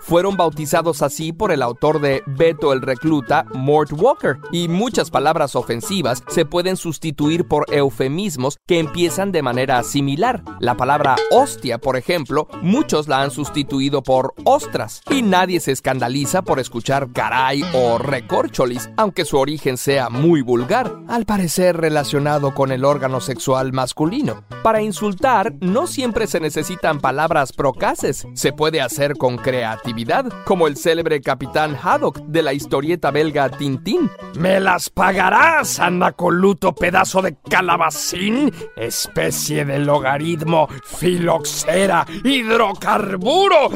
fueron bautizados así por el autor de Beto el Recluta, Mort Walker, y muchas palabras ofensivas se pueden sustituir por eufemismos que empiezan de manera similar. La palabra hostia, por ejemplo, muchos la han sustituido por ostras, y nadie se escandaliza por escuchar caray o recorcholis, aunque su origen sea muy vulgar, al parecer relacionado con el órgano sexual masculino. Para insultar, no siempre se necesitan palabras procaces, se puede hacer con creatividad, como el célebre capitán Haddock de la historieta belga Tintín. ¿Me las pagarás, anacoluto pedazo de calabacín? Especie de logaritmo filoxera hidrocarburo.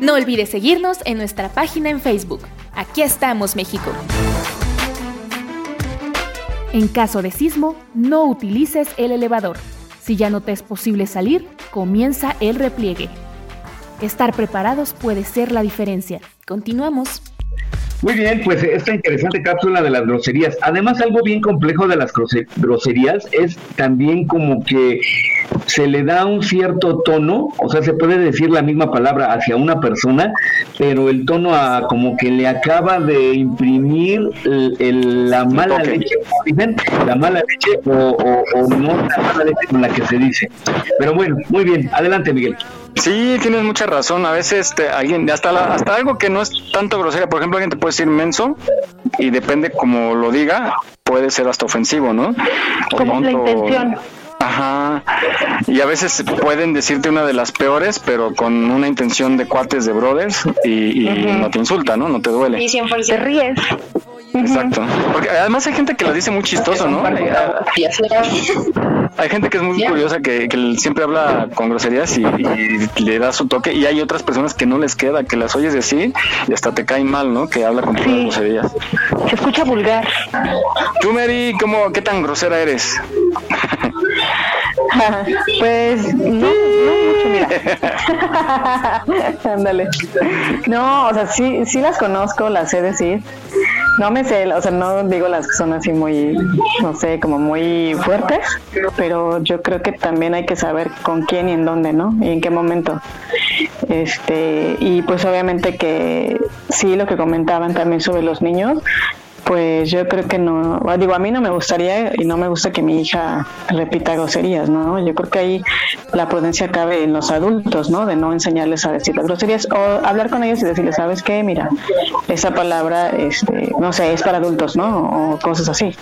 No olvides seguirnos en nuestra página en Facebook. Aquí estamos, México. En caso de sismo, no utilices el elevador. Si ya no te es posible salir, comienza el repliegue. Estar preparados puede ser la diferencia. Continuamos. Muy bien, pues esta interesante cápsula de las groserías. Además, algo bien complejo de las grose- groserías es también como que se le da un cierto tono, o sea, se puede decir la misma palabra hacia una persona, pero el tono a, como que le acaba de imprimir el- el- la mala leche, dicen, la mala leche o, o- o no la mala leche con la que se dice. Pero bueno, muy bien, adelante Miguel. Sí, tienes mucha razón. A veces te- alguien, hasta, la- hasta algo que no es tanto grosera, por ejemplo, alguien te puede decir menso y depende como lo diga, puede ser hasta ofensivo, ¿no? O Como la tonto, intención. Ajá. Y a veces pueden decirte una de las peores, pero con una intención de cuates de brothers y, y no te insulta, ¿no? No te duele. Y siempre Te ríes. Exacto. Porque además hay gente que lo dice muy chistoso, ¿no? Hay, hay gente que es muy curiosa que, que siempre habla con groserías y, y le da su toque y hay otras personas que no les queda, que las oyes decir y hasta te caen mal, ¿no? Que habla con puras groserías. Se escucha vulgar. Tú, Mary, ¿cómo, ¿qué tan grosera eres? Pues no, no mucho, mira. Ándale. No, o sea, sí, sí las conozco, las sé decir. No me sé, o sea, no digo las que son así muy, no sé, como muy fuertes, pero yo creo que también hay que saber con quién y en dónde, ¿no? Y en qué momento. Este, y pues obviamente que sí, lo que comentaban también sobre los niños, pues yo creo que no, digo, a mí no me gustaría y no me gusta que mi hija repita groserías, ¿no? Yo creo que ahí la prudencia cabe en los adultos, ¿no? De no enseñarles a decir las groserías o hablar con ellos y decirles, ¿sabes qué? Mira, esa palabra, este, no sé, es para adultos, ¿no? O cosas así.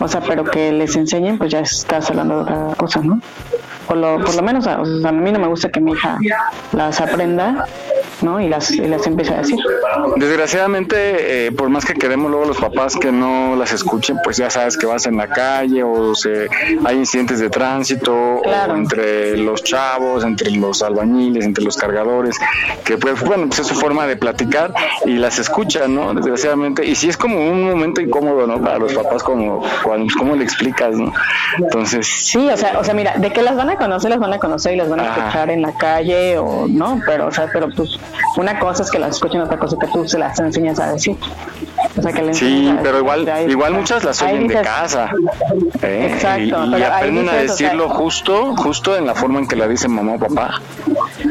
O sea, pero que les enseñen, pues ya estás hablando de otra cosa, ¿no? Por lo, por lo menos, a, a mí no me gusta que mi hija las aprenda, ¿no? Y las, y las empiece a decir. Desgraciadamente, eh, por más que queremos luego los papás que no las escuchen, pues ya sabes que vas en la calle o se, hay incidentes de tránsito o entre los chavos, entre los albañiles, entre los cargadores, que pues bueno, pues es su forma de platicar y las escuchan, ¿no? Desgraciadamente. Y sí es como un momento incómodo, ¿no? Para los papás como cuando, pues, ¿cómo le explicas, ¿no? Entonces... Sí, o sea, o sea, mira, de que las van a conocer, las van a conocer y las van a escuchar en la calle o no, pero, o sea, pero pues una cosa es que las escuchen, otra cosa que tú se las enseñas a decir. O sea, que le Sí, pero igual, ahí- igual muchas las oyen de casa. ¿eh? Exacto, Y, aprenden a dices, o sea- decirlo justo, justo en la forma en que la dicen mamá o papá.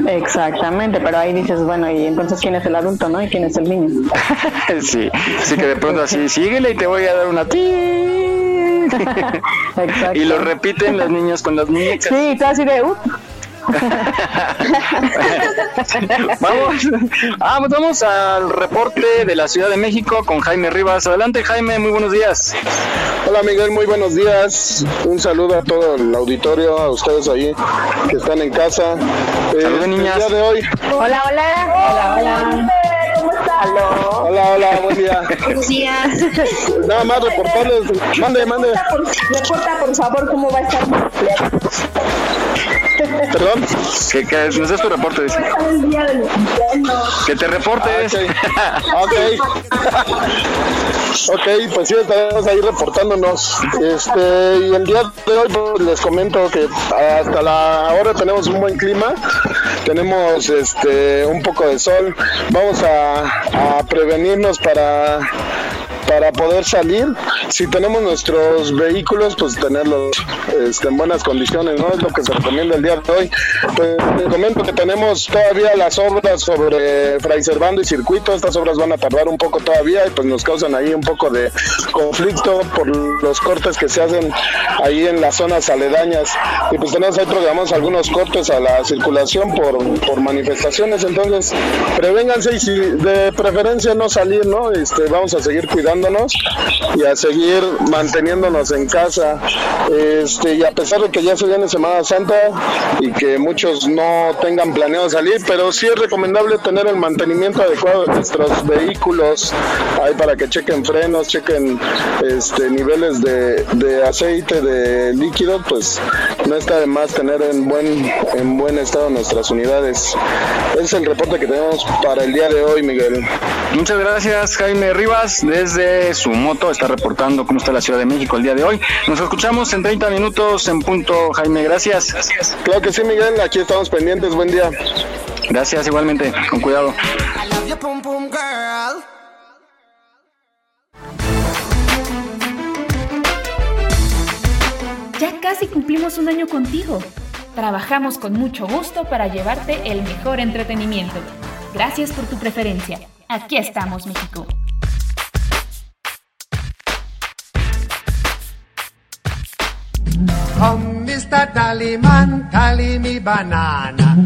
Exactamente, pero ahí dices, bueno, y entonces quién es el adulto, ¿no? Y quién es el niño. sí, sí que de pronto así, síguele y te voy a dar una ti. y lo repiten las niñas con las muñecas. Sí, tú así de, uh, Vamos, ah, pues vamos al reporte de la Ciudad de México con Jaime Rivas. Adelante, Jaime, muy buenos días. Hola Miguel, muy buenos días. Un saludo a todo el auditorio, a ustedes ahí que están en casa. Saludos, niñas. El día de hoy. Hola, hola. Hola, hola. ¿Cómo estás? Hola, hola, buen día. Buenos días. Nada más reportarles. Mande, mande. Reporta, por favor, cómo va a estar mi cumpleaños. Perdón. Que, que nos des tu reporte, dice. el día de mi cumpleaños. Que te reportes. Ok. Ok, pues sí, estaremos ahí reportándonos. Este, y el día de hoy pues, les comento que hasta la hora tenemos un buen clima, tenemos este un poco de sol, vamos a, a prevenirnos para para poder salir, si tenemos nuestros vehículos, pues tenerlos este, en buenas condiciones, ¿no? Es lo que se recomienda el día de hoy. Pues te comento que tenemos todavía las obras sobre Fray Servando y Circuito, estas obras van a tardar un poco todavía y pues nos causan ahí un poco de conflicto por los cortes que se hacen ahí en las zonas aledañas. Y pues tenemos ahí algunos cortes a la circulación por, por manifestaciones, entonces prevénganse y si de preferencia no salir, ¿no? Este, vamos a seguir cuidándonos y a seguir manteniéndonos en casa. Este, y a pesar de que ya se viene Semana Santa y que muchos no tengan planeado salir, pero sí es recomendable tener el mantenimiento adecuado de nuestros vehículos ahí para que chequen frenos, chequen este, niveles de, de aceite, de líquido, pues no está de más tener en buen, en buen estado nuestras unidades. Ese es el reporte que tenemos para el día de hoy, Miguel. Muchas gracias, Jaime Rivas. Desde su moto está reportando cómo está la Ciudad de México el día de hoy. Nos escuchamos en 30 minutos en punto, Jaime. Gracias. Claro que sí, Miguel. Aquí estamos pendientes. Buen día. Gracias, igualmente. Con cuidado. Ya casi cumplimos un año contigo. Trabajamos con mucho gusto para llevarte el mejor entretenimiento. Gracias por tu preferencia. Aquí estamos, México. Come, Mr. Tallyman, tally me banana.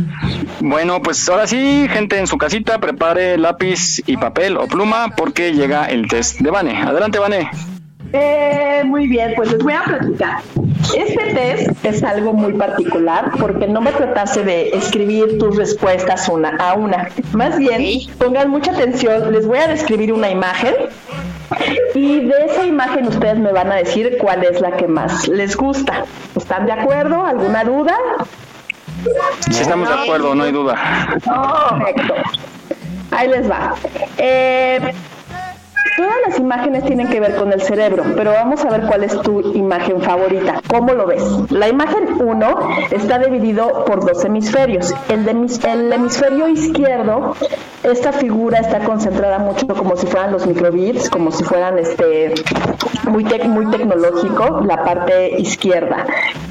Bueno, pues ahora sí, gente en su casita, prepare lápiz y papel o pluma porque llega el test de Vane. Adelante, Vane. Eh, muy bien, pues les voy a platicar. Este test es algo muy particular porque no me tratase de escribir tus respuestas una a una. Más bien, pongan mucha atención, les voy a describir una imagen y de esa imagen ustedes me van a decir cuál es la que más les gusta. ¿Están de acuerdo? ¿Alguna duda? Si estamos de acuerdo, no hay duda. Perfecto. Ahí les va. Eh, Todas las imágenes tienen que ver con el cerebro, pero vamos a ver cuál es tu imagen favorita. ¿Cómo lo ves? La imagen 1 está dividido por dos hemisferios. El, de, el hemisferio izquierdo, esta figura está concentrada mucho como si fueran los microbits, como si fueran este muy, muy tecnológico, la parte izquierda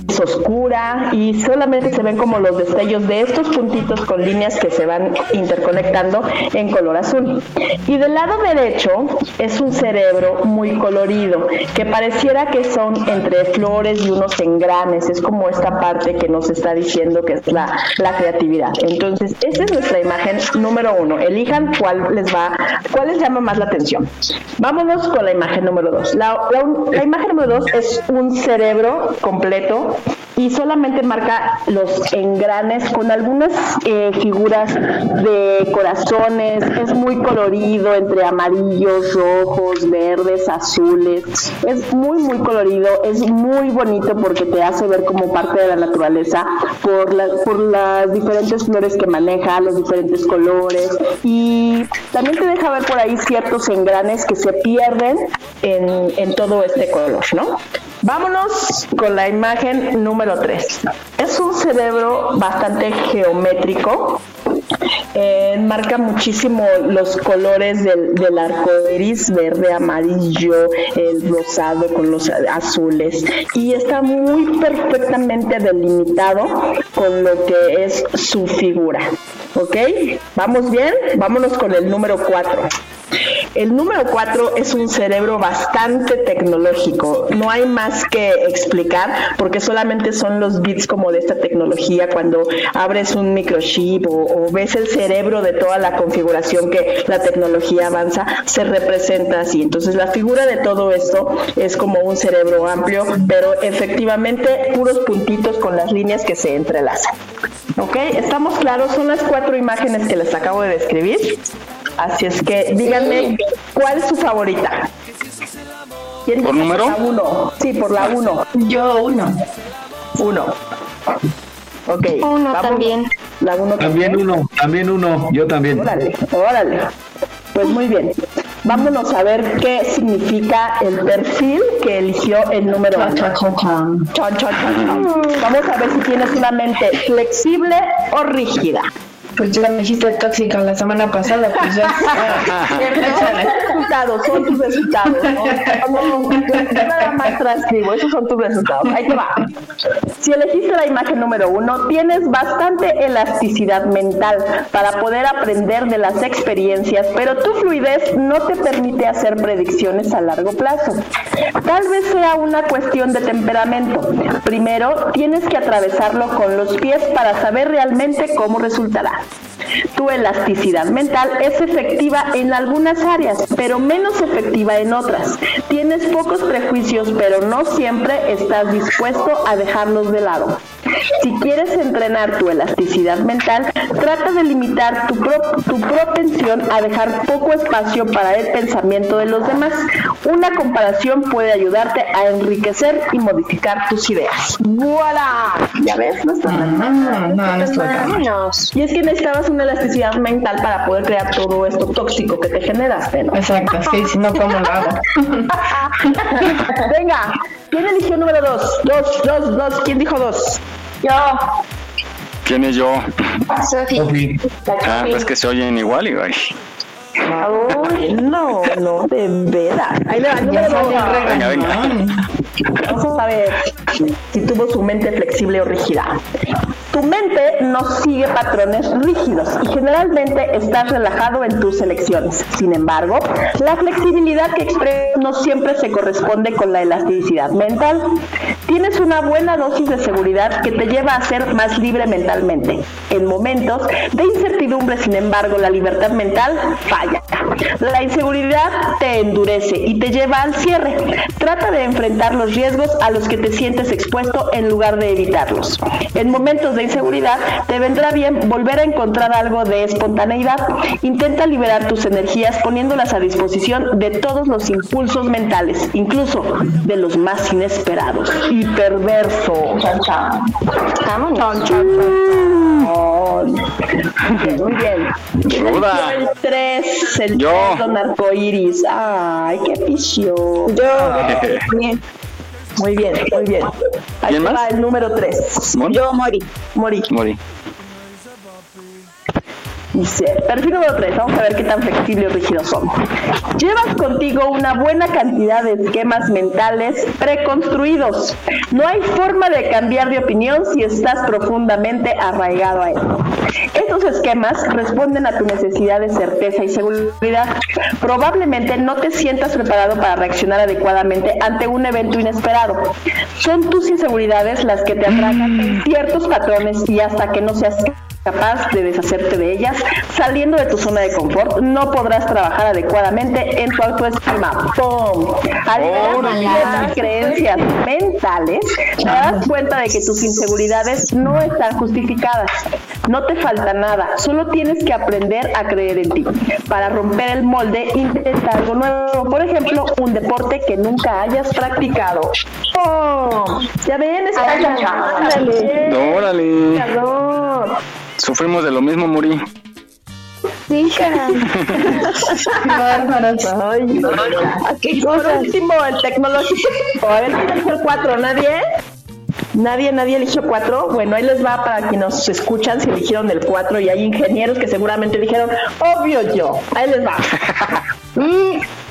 es oscura y solamente se ven como los destellos de estos puntitos con líneas que se van interconectando en color azul. Y del lado derecho es un cerebro muy colorido, que pareciera que son entre flores y unos engranes, es como esta parte que nos está diciendo que es la, la creatividad. Entonces, esa es nuestra imagen número uno. Elijan cuál les va, cuál les llama más la atención. Vámonos con la imagen número dos. La, la imagen número dos es un cerebro completo y solamente marca los engranes con algunas eh, figuras de corazones, es muy colorido entre amarillos, rojos, verdes, azules, es muy muy colorido, es muy bonito porque te hace ver como parte de la naturaleza por, por las diferentes flores que maneja, los diferentes colores y también te deja ver por ahí ciertos engranes que se pierden en, en todo este color, ¿no? Vámonos con la imagen número 3. Es un cerebro bastante geométrico. Eh, marca muchísimo los colores del, del arco iris, verde, amarillo, el rosado con los azules. Y está muy perfectamente delimitado con lo que es su figura. ¿Ok? ¿Vamos bien? Vámonos con el número 4. El número 4 es un cerebro bastante tecnológico. No hay más que explicar porque solamente son los bits como de esta tecnología cuando abres un microchip o, o ves el cerebro de toda la configuración que la tecnología avanza, se representa así. Entonces la figura de todo esto es como un cerebro amplio, pero efectivamente puros puntitos con las líneas que se entrelazan. ¿Ok? ¿Estamos claros? Son las cuatro imágenes que les acabo de describir. Así es que díganme cuál es su favorita. ¿Quién ¿Por número? La uno. Sí, por la uno. Yo uno. Uno. Ok. Uno también. La uno también. uno, también uno. Yo también. Órale, órale. Pues muy bien. Vámonos a ver qué significa el perfil que eligió el número uno. Vamos a ver si tienes una mente flexible o rígida. Pues ya me dijiste tóxica la semana pasada, pues ya. son resultados, son tus resultados. ¿no? Nada más transcribo, esos son tus resultados. Ahí te va. Si elegiste la imagen número uno, tienes bastante elasticidad mental para poder aprender de las experiencias, pero tu fluidez no te permite hacer predicciones a largo plazo. Tal vez sea una cuestión de temperamento. Primero, tienes que atravesarlo con los pies para saber realmente cómo resultará. Tu elasticidad mental es efectiva en algunas áreas, pero menos efectiva en otras. Tienes pocos prejuicios, pero no siempre estás dispuesto a dejarlos de lado. Si quieres entrenar tu elasticidad mental, trata de limitar tu, tu propensión a dejar poco espacio para el pensamiento de los demás. Una comparación puede ayudarte a enriquecer y modificar tus ideas. ¡Voilà! ¿Ya ves? No está no, no, no Y es que necesitabas una elasticidad mental para poder crear todo esto tóxico que te generaste, ¿no? Exacto, sí, si no, ¿cómo lo hago? Venga, ¿quién eligió número dos? Dos, dos, dos. ¿Quién dijo dos? Yo. ¿Quién es yo? Sofi. Ah, pues que se oyen igual y ay. Ay, no, no, de veras. Ahí le va, número dos. Venga, venga. Vamos a ver si tuvo su mente flexible o rígida. Tu mente no sigue patrones rígidos y generalmente estás relajado en tus elecciones. Sin embargo, la flexibilidad que expresas no siempre se corresponde con la elasticidad mental. Tienes una buena dosis de seguridad que te lleva a ser más libre mentalmente. En momentos de incertidumbre, sin embargo, la libertad mental falla. La inseguridad te endurece y te lleva al cierre. Trata de enfrentar los riesgos a los que te sientes expuesto en lugar de evitarlos. En momentos de inseguridad te vendrá bien volver a encontrar algo de espontaneidad. Intenta liberar tus energías poniéndolas a disposición de todos los impulsos mentales, incluso de los más inesperados y perversos. Muy bien. El 3, el Yo. 3, don arcoiris. Ay, qué pichón. Yo. Bien. Muy bien, muy bien. Ahí ¿Quién va más? el número 3. ¿Mon? Yo, Mori. Mori. Mori. Dice, perfil número 3, vamos a ver qué tan flexible y rígidos somos. Llevas contigo una buena cantidad de esquemas mentales preconstruidos. No hay forma de cambiar de opinión si estás profundamente arraigado a él. Estos esquemas responden a tu necesidad de certeza y seguridad. Probablemente no te sientas preparado para reaccionar adecuadamente ante un evento inesperado. Son tus inseguridades las que te atracan en ciertos patrones y hasta que no seas capaz de deshacerte de ellas, saliendo de tu zona de confort, no podrás trabajar adecuadamente en tu autoestima. ¡Pum! Al liberar ciertas creencias mentales, te das cuenta de que tus inseguridades no están justificadas. No te falta nada, solo tienes que aprender a creer en ti. Para romper el molde, intenta algo nuevo. Por ejemplo, un deporte que nunca hayas practicado. ¡Pum! Ya ven, Ándale. Órale. Sufrimos de lo mismo, Mori. Sí, Bárbaros, ay. Aquí por último, el tecnológico. A ver, ¿quién eligió el 4? ¿Nadie? ¿Nadie, nadie eligió 4? Bueno, ahí les va para quienes nos escuchan si eligieron el 4 y hay ingenieros que seguramente dijeron, obvio yo. Ahí les va.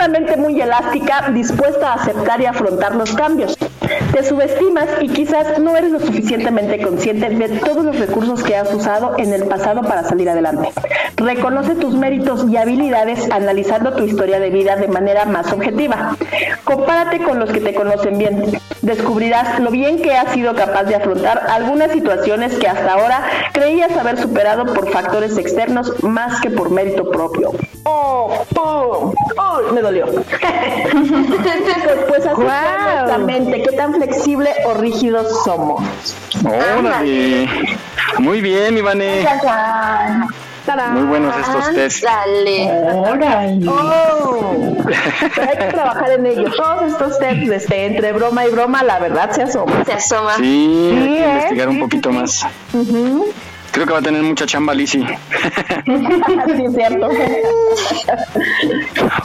Una mente muy elástica, dispuesta a aceptar y afrontar los cambios. Te subestimas y quizás no eres lo suficientemente consciente de todos los recursos que has usado en el pasado para salir adelante. Reconoce tus méritos y habilidades analizando tu historia de vida de manera más objetiva. Compárate con los que te conocen bien. Descubrirás lo bien que has sido capaz de afrontar algunas situaciones que hasta ahora creías haber superado por factores externos más que por mérito propio. ¡Oh! ¡Oh! ¡Oh! Me dolió. pues así es nuestra mente. ¿Qué tan flexible o rígidos somos? Órale. Muy bien, Ivane. Muy buenos estos test. Dale. Órale. Oh. Pero hay que trabajar en ello. Todos estos tests, este, entre broma y broma, la verdad se asoma. Se asoma. Sí, hay que ¿eh? investigar un poquito más. Ujú. Creo que va a tener mucha chamba, Lizzy. sí, es cierto.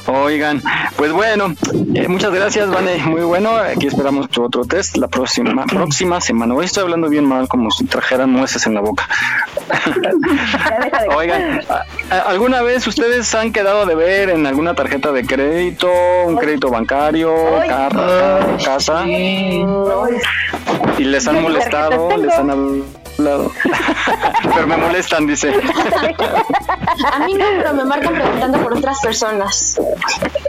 Oigan, pues bueno, eh, muchas gracias, Vane. Muy bueno. Aquí esperamos tu otro test la próxima próxima semana. Hoy estoy hablando bien mal, como si trajeran nueces en la boca. Oigan, ¿a- a- ¿alguna vez ustedes han quedado de ver en alguna tarjeta de crédito, un crédito bancario, carro, casa? Y les han molestado, les han hablado. Pero me molestan, dice. A mí no, pero me marcan preguntando por otras personas.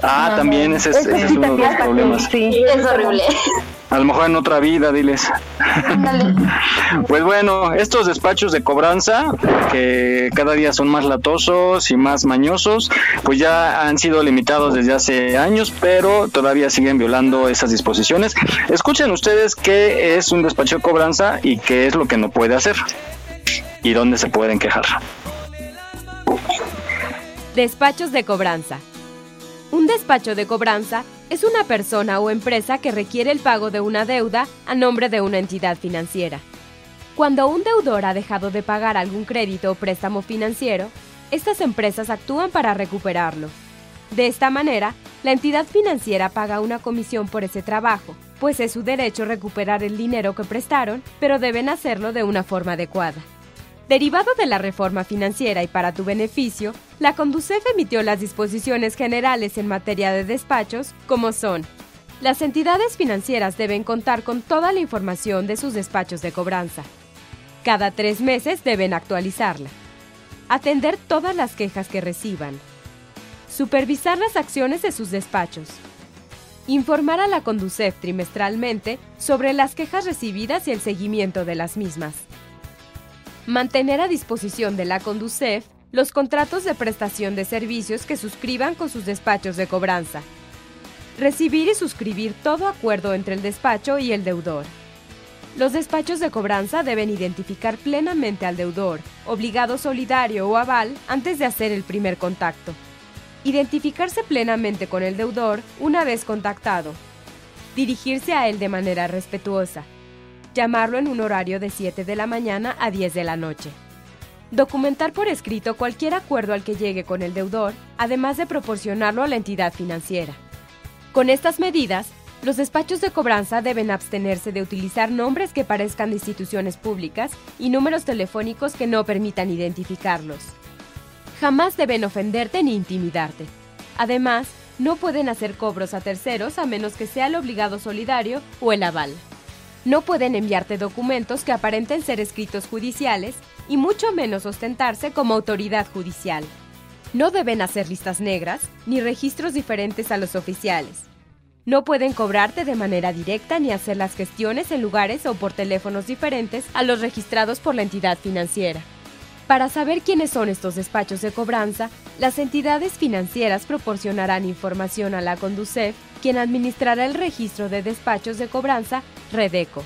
Ah, también ese es, ese es uno de los problemas. Sí, es horrible. A lo mejor en otra vida, diles. Pues bueno, estos despachos de cobranza, que cada día son más latosos y más mañosos, pues ya han sido limitados desde hace años, pero todavía siguen violando esas disposiciones. Escuchen ustedes qué es un despacho de cobranza y qué es lo que no puede hacer y dónde se pueden quejar. Despachos de cobranza. Un despacho de cobranza es una persona o empresa que requiere el pago de una deuda a nombre de una entidad financiera. Cuando un deudor ha dejado de pagar algún crédito o préstamo financiero, estas empresas actúan para recuperarlo. De esta manera, la entidad financiera paga una comisión por ese trabajo, pues es su derecho recuperar el dinero que prestaron, pero deben hacerlo de una forma adecuada. Derivado de la reforma financiera y para tu beneficio, la Conducef emitió las disposiciones generales en materia de despachos, como son las entidades financieras deben contar con toda la información de sus despachos de cobranza. Cada tres meses deben actualizarla. Atender todas las quejas que reciban. Supervisar las acciones de sus despachos. Informar a la Conducef trimestralmente sobre las quejas recibidas y el seguimiento de las mismas. Mantener a disposición de la Conducef los contratos de prestación de servicios que suscriban con sus despachos de cobranza. Recibir y suscribir todo acuerdo entre el despacho y el deudor. Los despachos de cobranza deben identificar plenamente al deudor, obligado solidario o aval antes de hacer el primer contacto. Identificarse plenamente con el deudor una vez contactado. Dirigirse a él de manera respetuosa. Llamarlo en un horario de 7 de la mañana a 10 de la noche. Documentar por escrito cualquier acuerdo al que llegue con el deudor, además de proporcionarlo a la entidad financiera. Con estas medidas, los despachos de cobranza deben abstenerse de utilizar nombres que parezcan de instituciones públicas y números telefónicos que no permitan identificarlos. Jamás deben ofenderte ni intimidarte. Además, no pueden hacer cobros a terceros a menos que sea el obligado solidario o el aval. No pueden enviarte documentos que aparenten ser escritos judiciales y mucho menos ostentarse como autoridad judicial. No deben hacer listas negras ni registros diferentes a los oficiales. No pueden cobrarte de manera directa ni hacer las gestiones en lugares o por teléfonos diferentes a los registrados por la entidad financiera. Para saber quiénes son estos despachos de cobranza, las entidades financieras proporcionarán información a la Conducef, quien administrará el registro de despachos de cobranza, Redeco.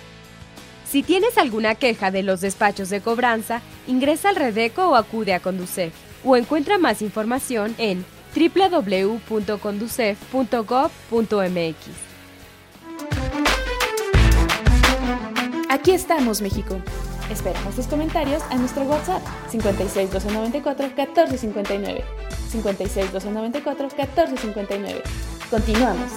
Si tienes alguna queja de los despachos de cobranza, ingresa al Redeco o acude a Conducef, o encuentra más información en www.conducef.gov.mx. Aquí estamos, México. Esperamos tus comentarios a nuestro WhatsApp 56 294 1459. 56 294 1459. Continuamos.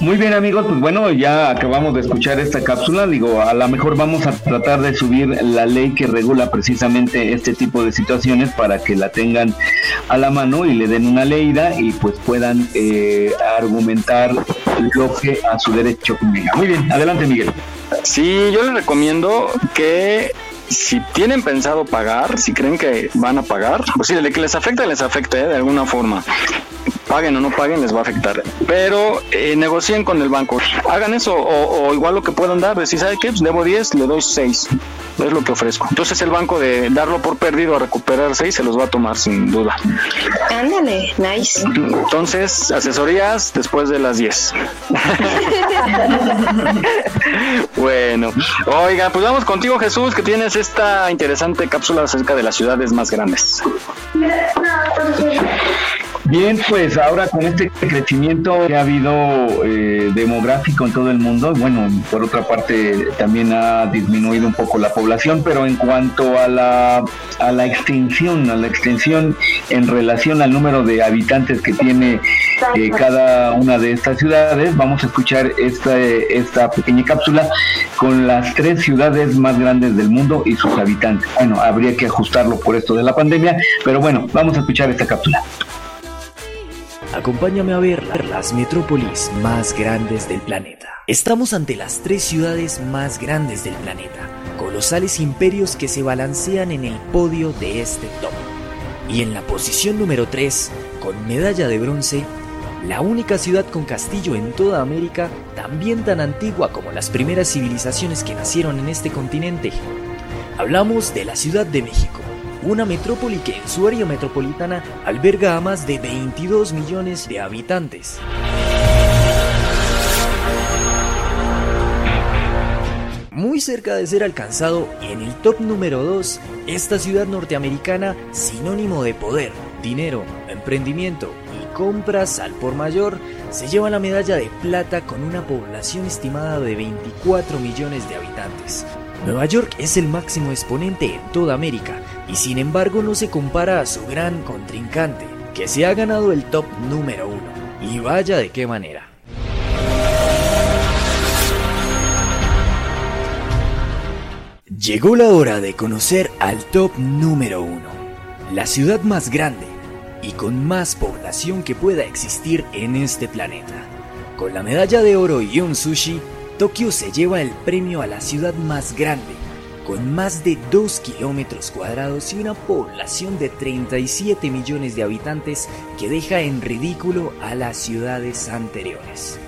Muy bien amigos, pues bueno, ya acabamos de escuchar esta cápsula, digo, a lo mejor vamos a tratar de subir la ley que regula precisamente este tipo de situaciones para que la tengan a la mano y le den una leída y pues puedan eh, argumentar lo que a su derecho convenga. Muy bien, adelante Miguel. Sí, yo les recomiendo que si tienen pensado pagar, si creen que van a pagar, pues sí, que les afecta, les afecte de alguna forma paguen o no paguen, les va a afectar. Pero eh, negocien con el banco. Hagan eso, o, igual lo que puedan dar, si ¿sabe qué? Pues debo 10, le doy 6. Es lo que ofrezco. Entonces el banco de darlo por perdido a recuperar 6 se los va a tomar sin duda. Ándale, nice. Entonces, asesorías después de las 10. bueno, oiga, pues vamos contigo Jesús, que tienes esta interesante cápsula acerca de las ciudades más grandes. Bien, pues ahora con este crecimiento que ha habido eh, demográfico en todo el mundo, bueno, por otra parte también ha disminuido un poco la población, pero en cuanto a la, a la extensión, a la extensión en relación al número de habitantes que tiene eh, cada una de estas ciudades, vamos a escuchar esta, esta pequeña cápsula con las tres ciudades más grandes del mundo y sus habitantes. Bueno, habría que ajustarlo por esto de la pandemia, pero bueno, vamos a escuchar esta cápsula. Acompáñame a ver las metrópolis más grandes del planeta. Estamos ante las tres ciudades más grandes del planeta, colosales imperios que se balancean en el podio de este top. Y en la posición número 3, con medalla de bronce, la única ciudad con castillo en toda América, también tan antigua como las primeras civilizaciones que nacieron en este continente. Hablamos de la Ciudad de México una metrópoli que en su área metropolitana alberga a más de 22 millones de habitantes. Muy cerca de ser alcanzado en el top número 2, esta ciudad norteamericana, sinónimo de poder, dinero, emprendimiento y compras al por mayor, se lleva la medalla de plata con una población estimada de 24 millones de habitantes, Nueva York es el máximo exponente en toda América y sin embargo no se compara a su gran contrincante, que se ha ganado el top número uno. Y vaya de qué manera. Llegó la hora de conocer al top número uno, la ciudad más grande y con más población que pueda existir en este planeta. Con la medalla de oro y un sushi, Tokio se lleva el premio a la ciudad más grande, con más de 2 kilómetros cuadrados y una población de 37 millones de habitantes que deja en ridículo a las ciudades anteriores.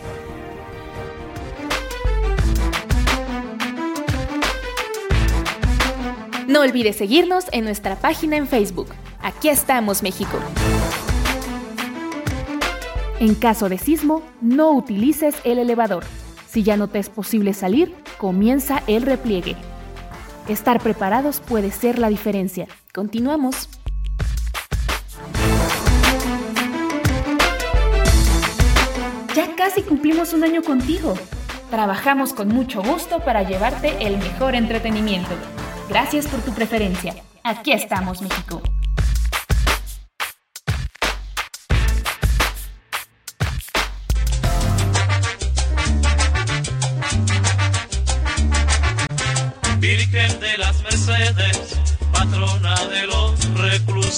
No olvides seguirnos en nuestra página en Facebook. Aquí estamos, México. En caso de sismo, no utilices el elevador. Si ya no te es posible salir, comienza el repliegue. Estar preparados puede ser la diferencia. Continuamos. Ya casi cumplimos un año contigo. Trabajamos con mucho gusto para llevarte el mejor entretenimiento. Gracias por tu preferencia. Aquí estamos, México.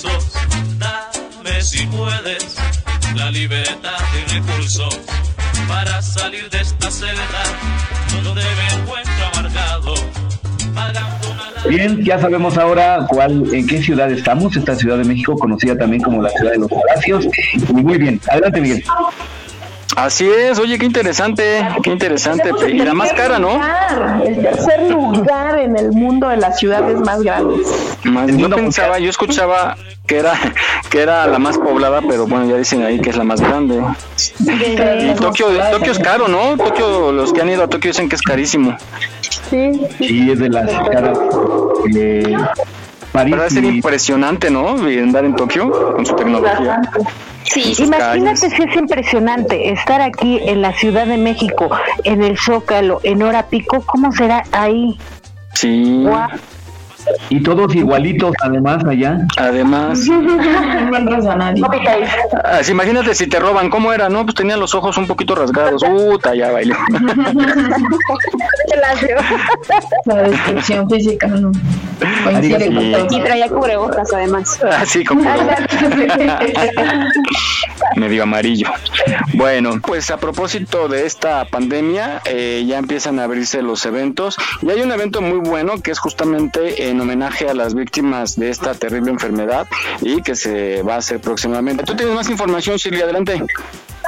Reclusos, dame si puedes la libertad y recursos para salir de esta celda donde me encuentro amargado. Bien, ya sabemos ahora cuál, en qué ciudad estamos, esta Ciudad de México, conocida también como la Ciudad de los Palacios. Muy bien, adelante Miguel. Así es, oye, qué interesante, qué interesante. Y la más cara, ¿no? El tercer lugar en el mundo de las ciudades más grandes. Más, yo pensaba, yo escuchaba que era que era la más poblada, pero bueno, ya dicen ahí que es la más grande. Y Tokio, Tokio es caro, ¿no? Tokio, los que han ido a Tokio dicen que es carísimo. Sí, Sí, es de las caras. Eh, París Pero debe ser impresionante, ¿no? Andar en Tokio con su tecnología. Sí, imagínate calles. si es impresionante estar aquí en la Ciudad de México, en el Zócalo, en hora pico, ¿cómo será ahí? Sí. Y todos igualitos, además, allá. Además. No entras a nadie. Ah, imagínate si te roban, ¿cómo era? No, pues tenían los ojos un poquito rasgados. Puta, ya bailé. La descripción física no coincide con todo. Y traía cubrebocas además. Así como medio amarillo. Bueno, pues a propósito de esta pandemia, eh, ya empiezan a abrirse los eventos y hay un evento muy bueno que es justamente en homenaje a las víctimas de esta terrible enfermedad y que se va a hacer próximamente. ¿Tú tienes más información, Shirley? Adelante.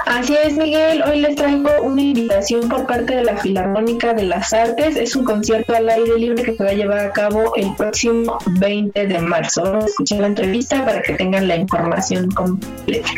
Así es, Miguel. Hoy les traigo una invitación por parte de la Filarmónica de las Artes. Es un concierto al aire libre que se va a llevar a cabo el próximo 20 de marzo. Vamos a escuchar la entrevista para que tengan la información completa.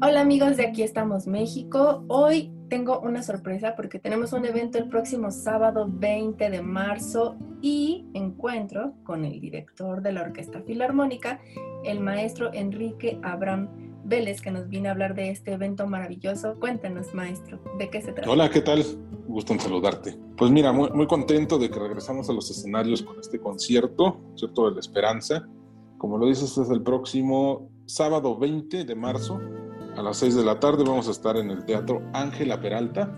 Hola amigos de Aquí estamos México. Hoy tengo una sorpresa porque tenemos un evento el próximo sábado 20 de marzo y encuentro con el director de la Orquesta Filarmónica, el maestro Enrique Abraham Vélez, que nos viene a hablar de este evento maravilloso. Cuéntanos, maestro, ¿de qué se trata? Hola, ¿qué tal? Gusto en saludarte. Pues mira, muy, contento de que regresamos a los escenarios con este concierto, concierto de la esperanza. Como lo dices, es el próximo sábado 20 de marzo a las 6 de la tarde. Vamos a estar en el Teatro Ángela Peralta,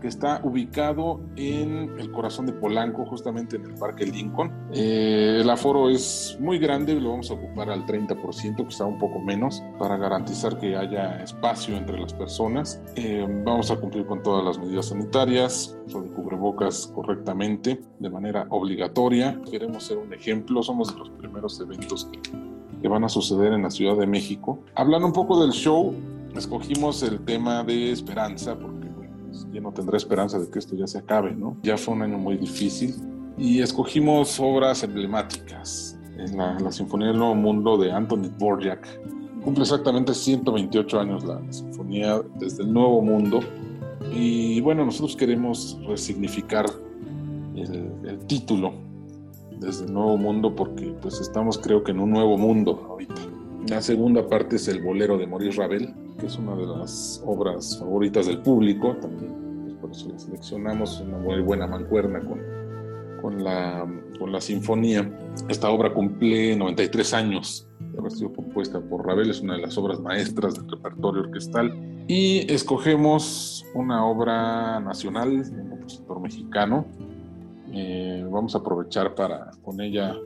que está ubicado en el corazón de Polanco, justamente en el Parque Lincoln. Eh, el aforo es muy grande, lo vamos a ocupar al 30%, quizá un poco menos, para garantizar que haya espacio entre las personas. Eh, vamos a cumplir con todas las medidas sanitarias, uso de cubrebocas correctamente, de manera obligatoria. Queremos ser un ejemplo, somos de los primeros eventos que, que van a suceder en la Ciudad de México. Hablando un poco del show, escogimos el tema de esperanza, porque pues, ¿quién no tendrá esperanza de que esto ya se acabe, no? Ya fue un año muy difícil y escogimos obras emblemáticas en la, la Sinfonía del Nuevo Mundo de Anthony Dvorak. Cumple exactamente 128 años la Sinfonía desde el Nuevo Mundo y bueno, nosotros queremos resignificar el, el título desde el Nuevo Mundo porque pues estamos creo que en un nuevo mundo ahorita. La segunda parte es el bolero de Maurice Ravel, que es una de las obras favoritas del público, también por eso la seleccionamos, una muy buena mancuerna con, con, la, con la sinfonía. Esta obra cumple 93 años de haber sido compuesta por Ravel, es una de las obras maestras del repertorio orquestal. Y escogemos una obra nacional un compositor mexicano. Eh, vamos a aprovechar para con ella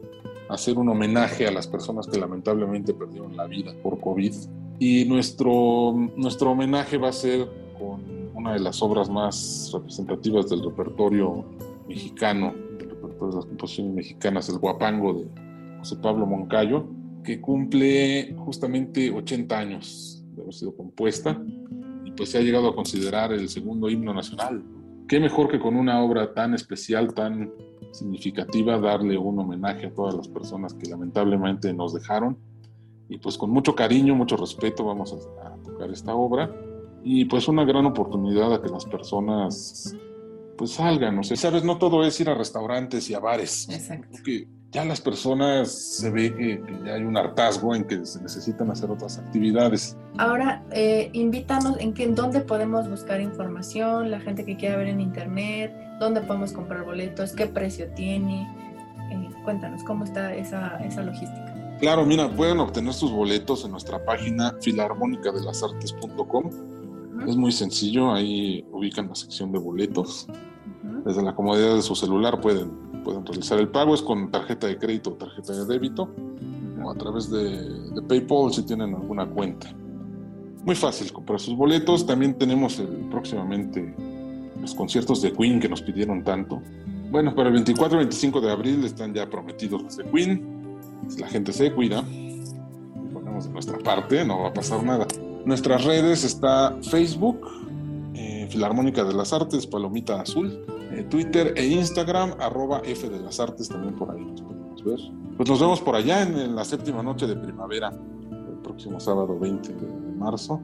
hacer un homenaje a las personas que lamentablemente perdieron la vida por COVID. Y nuestro, nuestro homenaje va a ser con una de las obras más representativas del repertorio mexicano, del repertorio de las composiciones mexicanas, el Guapango de José Pablo Moncayo, que cumple justamente 80 años de haber sido compuesta y pues se ha llegado a considerar el segundo himno nacional. Qué mejor que con una obra tan especial, tan significativa darle un homenaje a todas las personas que lamentablemente nos dejaron. Y pues con mucho cariño, mucho respeto vamos a, a, tocar esta obra. Y pues una gran oportunidad a que las personas pues salgan. O sea, sabes, no todo es ir a restaurantes y a bares. Exacto. Que ya las personas se ve que, que ya hay un hartazgo en que se necesitan hacer otras actividades. Ahora, eh, invítanos en, qué, en dónde podemos buscar información, la gente que quiera ver en internet, dónde podemos comprar boletos, qué precio tiene. Eh, cuéntanos cómo está esa, esa logística. Claro, mira, pueden obtener sus boletos en nuestra página filarmónicadelasartes.com. Es muy sencillo, ahí ubican la sección de boletos. Desde la comodidad de su celular pueden, pueden realizar el pago, es con tarjeta de crédito o tarjeta de débito, o a través de, de PayPal si tienen alguna cuenta. Muy fácil comprar sus boletos. También tenemos el, próximamente los conciertos de Queen que nos pidieron tanto. Bueno, para el 24 y 25 de abril están ya prometidos los de Queen. Si la gente se cuida y ponemos de nuestra parte, no va a pasar nada. Nuestras redes está Facebook, eh, Filarmónica de las Artes, Palomita Azul, eh, Twitter e Instagram, arroba F de las Artes, también por ahí nos ver. Pues nos vemos por allá en, en la séptima noche de primavera, el próximo sábado 20 de, de marzo,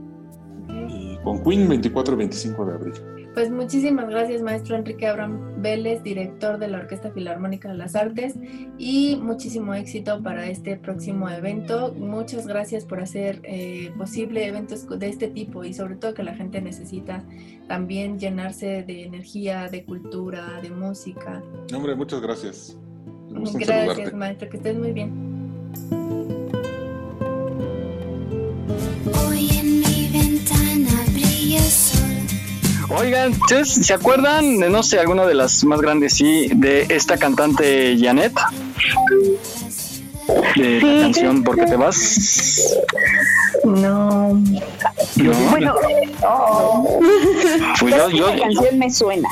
y con Queen 24 y 25 de abril. Pues muchísimas gracias, maestro Enrique Abraham Vélez, director de la Orquesta Filarmónica de las Artes, y muchísimo éxito para este próximo evento. Muchas gracias por hacer eh, posible eventos de este tipo y sobre todo que la gente necesita también llenarse de energía, de cultura, de música. Hombre, muchas gracias. Gracias, saludarte. maestro, que estés muy bien. Hoy en mi ventana brilla el sol. Oigan, ¿ustedes se acuerdan, de, no sé, alguna de las más grandes, sí, de esta cantante Janet? De la canción ¿Por qué te vas? No. No. Bueno, oh. Pues yo- yo- Esa canción me suena.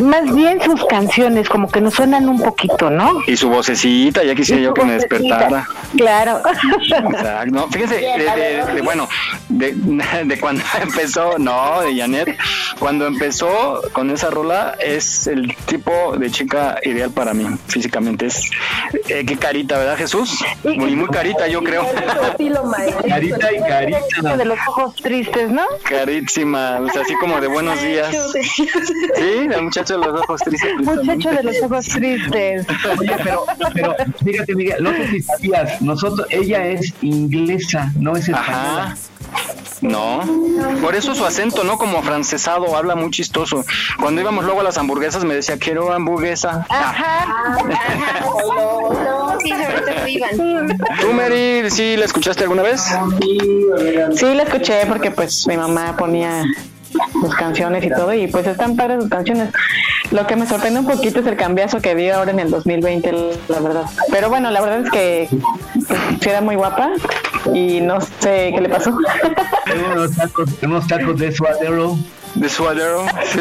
Más, bien sus canciones, como que nos suenan un poquito, ¿no? Y su vocecita, ya quisiera yo que me despertara. Claro. Exacto. No, fíjense, de, de- de- bueno, de, de cuando empezó, no, de Janet, cuando empezó con esa rola, es el tipo de chica ideal para mí, físicamente. Es, eh, qué carita, ¿verdad, Jesús? Muy, muy carita, yo creo. Carita y carita. De los ojos tristes, ¿no? Carísima, o sea, así como de buenos días. Sí, el muchacho de los ojos tristes. Muchacho de los ojos tristes. Oye, pero, pero fíjate, Miguel, no sé si sabías, nosotros, ella es inglesa, no es española. Ajá. No, por eso su acento, ¿no? Como francesado, habla muy chistoso. Cuando íbamos luego a las hamburguesas me decía, quiero hamburguesa. Ajá. No, sí, sobre todo iban. ¿Tú, Mary, sí la escuchaste alguna vez? Sí, la escuché porque pues mi mamá ponía sus canciones y todo y pues están padres sus canciones. Lo que me sorprende un poquito es el cambiazo que vi ahora en el 2020, la verdad. Pero bueno, la verdad es que pues, era muy guapa y no sé qué le pasó. Unos tacos, unos tacos de suadero. De suadero. Sí.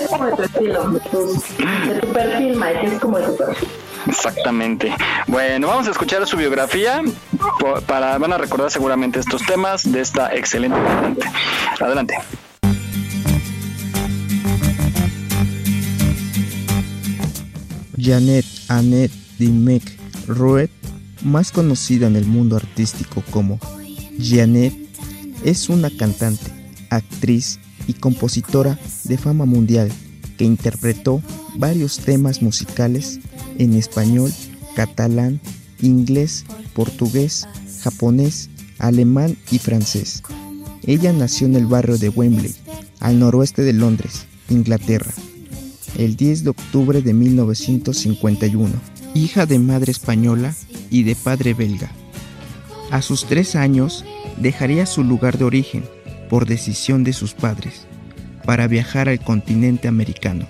Es como de tu estilo, de tu, de tu perfil, Mike, es como de tu perfil. Exactamente. Bueno, vamos a escuchar su biografía. Para, van a recordar seguramente estos temas de esta excelente cantante. Adelante. Janet Annette Dimec Roet, más conocida en el mundo artístico como Janet, es una cantante, actriz y compositora de fama mundial que interpretó varios temas musicales en español, catalán, inglés, portugués, japonés, alemán y francés. Ella nació en el barrio de Wembley, al noroeste de Londres, Inglaterra, el 10 de octubre de 1951, hija de madre española y de padre belga. A sus tres años dejaría su lugar de origen por decisión de sus padres para viajar al continente americano,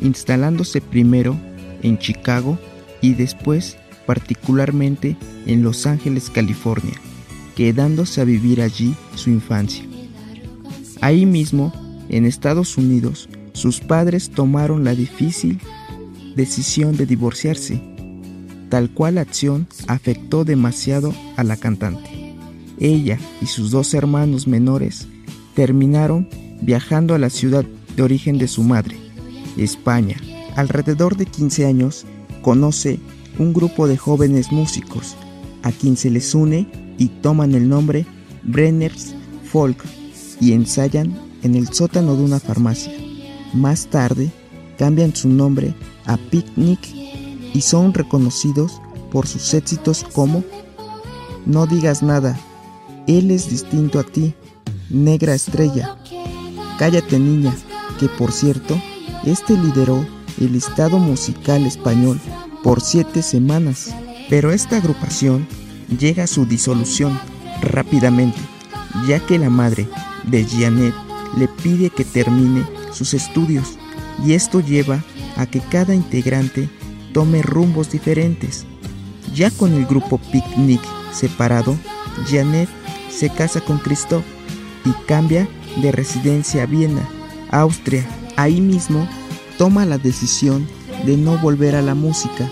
instalándose primero en Chicago y después particularmente en Los Ángeles, California, quedándose a vivir allí su infancia. Ahí mismo, en Estados Unidos, sus padres tomaron la difícil decisión de divorciarse. Tal cual acción afectó demasiado a la cantante. Ella y sus dos hermanos menores terminaron viajando a la ciudad de origen de su madre, España. Alrededor de 15 años conoce un grupo de jóvenes músicos a quien se les une y toman el nombre Brenners Folk y ensayan en el sótano de una farmacia. Más tarde cambian su nombre a Picnic y son reconocidos por sus éxitos como No digas nada, él es distinto a ti, Negra Estrella, Cállate Niña, que por cierto, este lideró el estado musical español por siete semanas. Pero esta agrupación llega a su disolución rápidamente, ya que la madre de Janet le pide que termine sus estudios y esto lleva a que cada integrante tome rumbos diferentes. Ya con el grupo Picnic separado, Janet se casa con Christoph y cambia de residencia a Viena, Austria. Ahí mismo toma la decisión de no volver a la música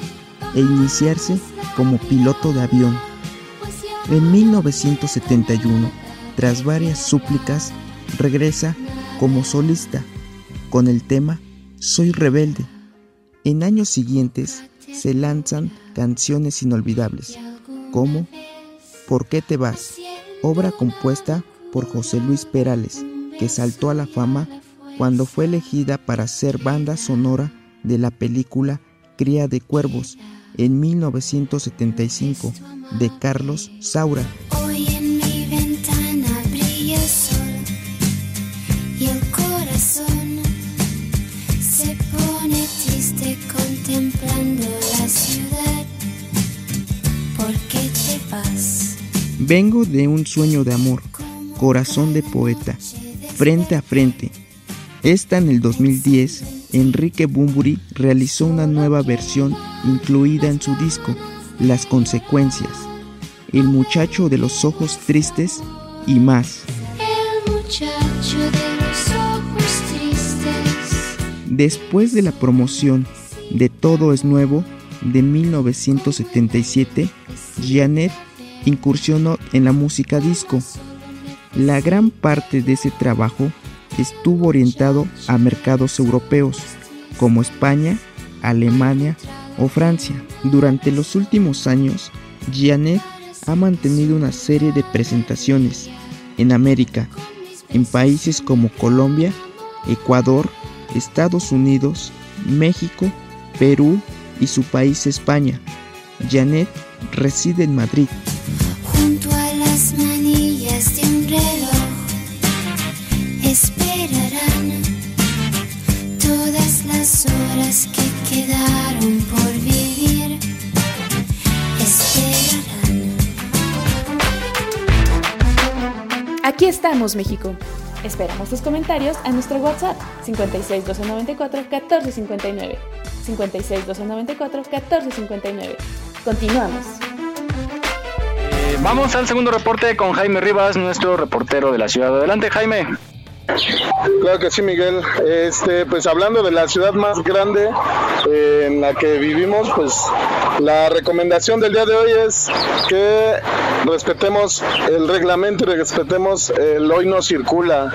e iniciarse como piloto de avión. En 1971, tras varias súplicas, regresa como solista con el tema Soy rebelde. En años siguientes se lanzan canciones inolvidables como ¿Por qué te vas? obra compuesta por José Luis Perales, que saltó a la fama cuando fue elegida para ser banda sonora de la película Cría de Cuervos en 1975 de Carlos Saura. Hoy en mi ventana brilla el sol y el corazón se pone triste contemplando la ciudad. ¿Por qué te vas? Vengo de un sueño de amor, corazón de poeta, frente a frente. Esta en el 2010, Enrique Bumburi realizó una nueva versión incluida en su disco, Las Consecuencias, El muchacho de los ojos tristes y más. El muchacho de los ojos tristes. Después de la promoción de Todo es Nuevo de 1977, Janet incursionó en la música disco. La gran parte de ese trabajo estuvo orientado a mercados europeos como España, Alemania o Francia. Durante los últimos años, Janet ha mantenido una serie de presentaciones en América, en países como Colombia, Ecuador, Estados Unidos, México, Perú y su país España. Janet reside en Madrid. Estamos, México. Esperamos tus comentarios a nuestro WhatsApp 56 294 1459. 56 294 1459. Continuamos. Eh, vamos al segundo reporte con Jaime Rivas, nuestro reportero de la ciudad. Adelante, Jaime. Claro que sí, Miguel. Este, pues hablando de la ciudad más grande eh, en la que vivimos, pues la recomendación del día de hoy es que respetemos el reglamento y respetemos el hoy no circula.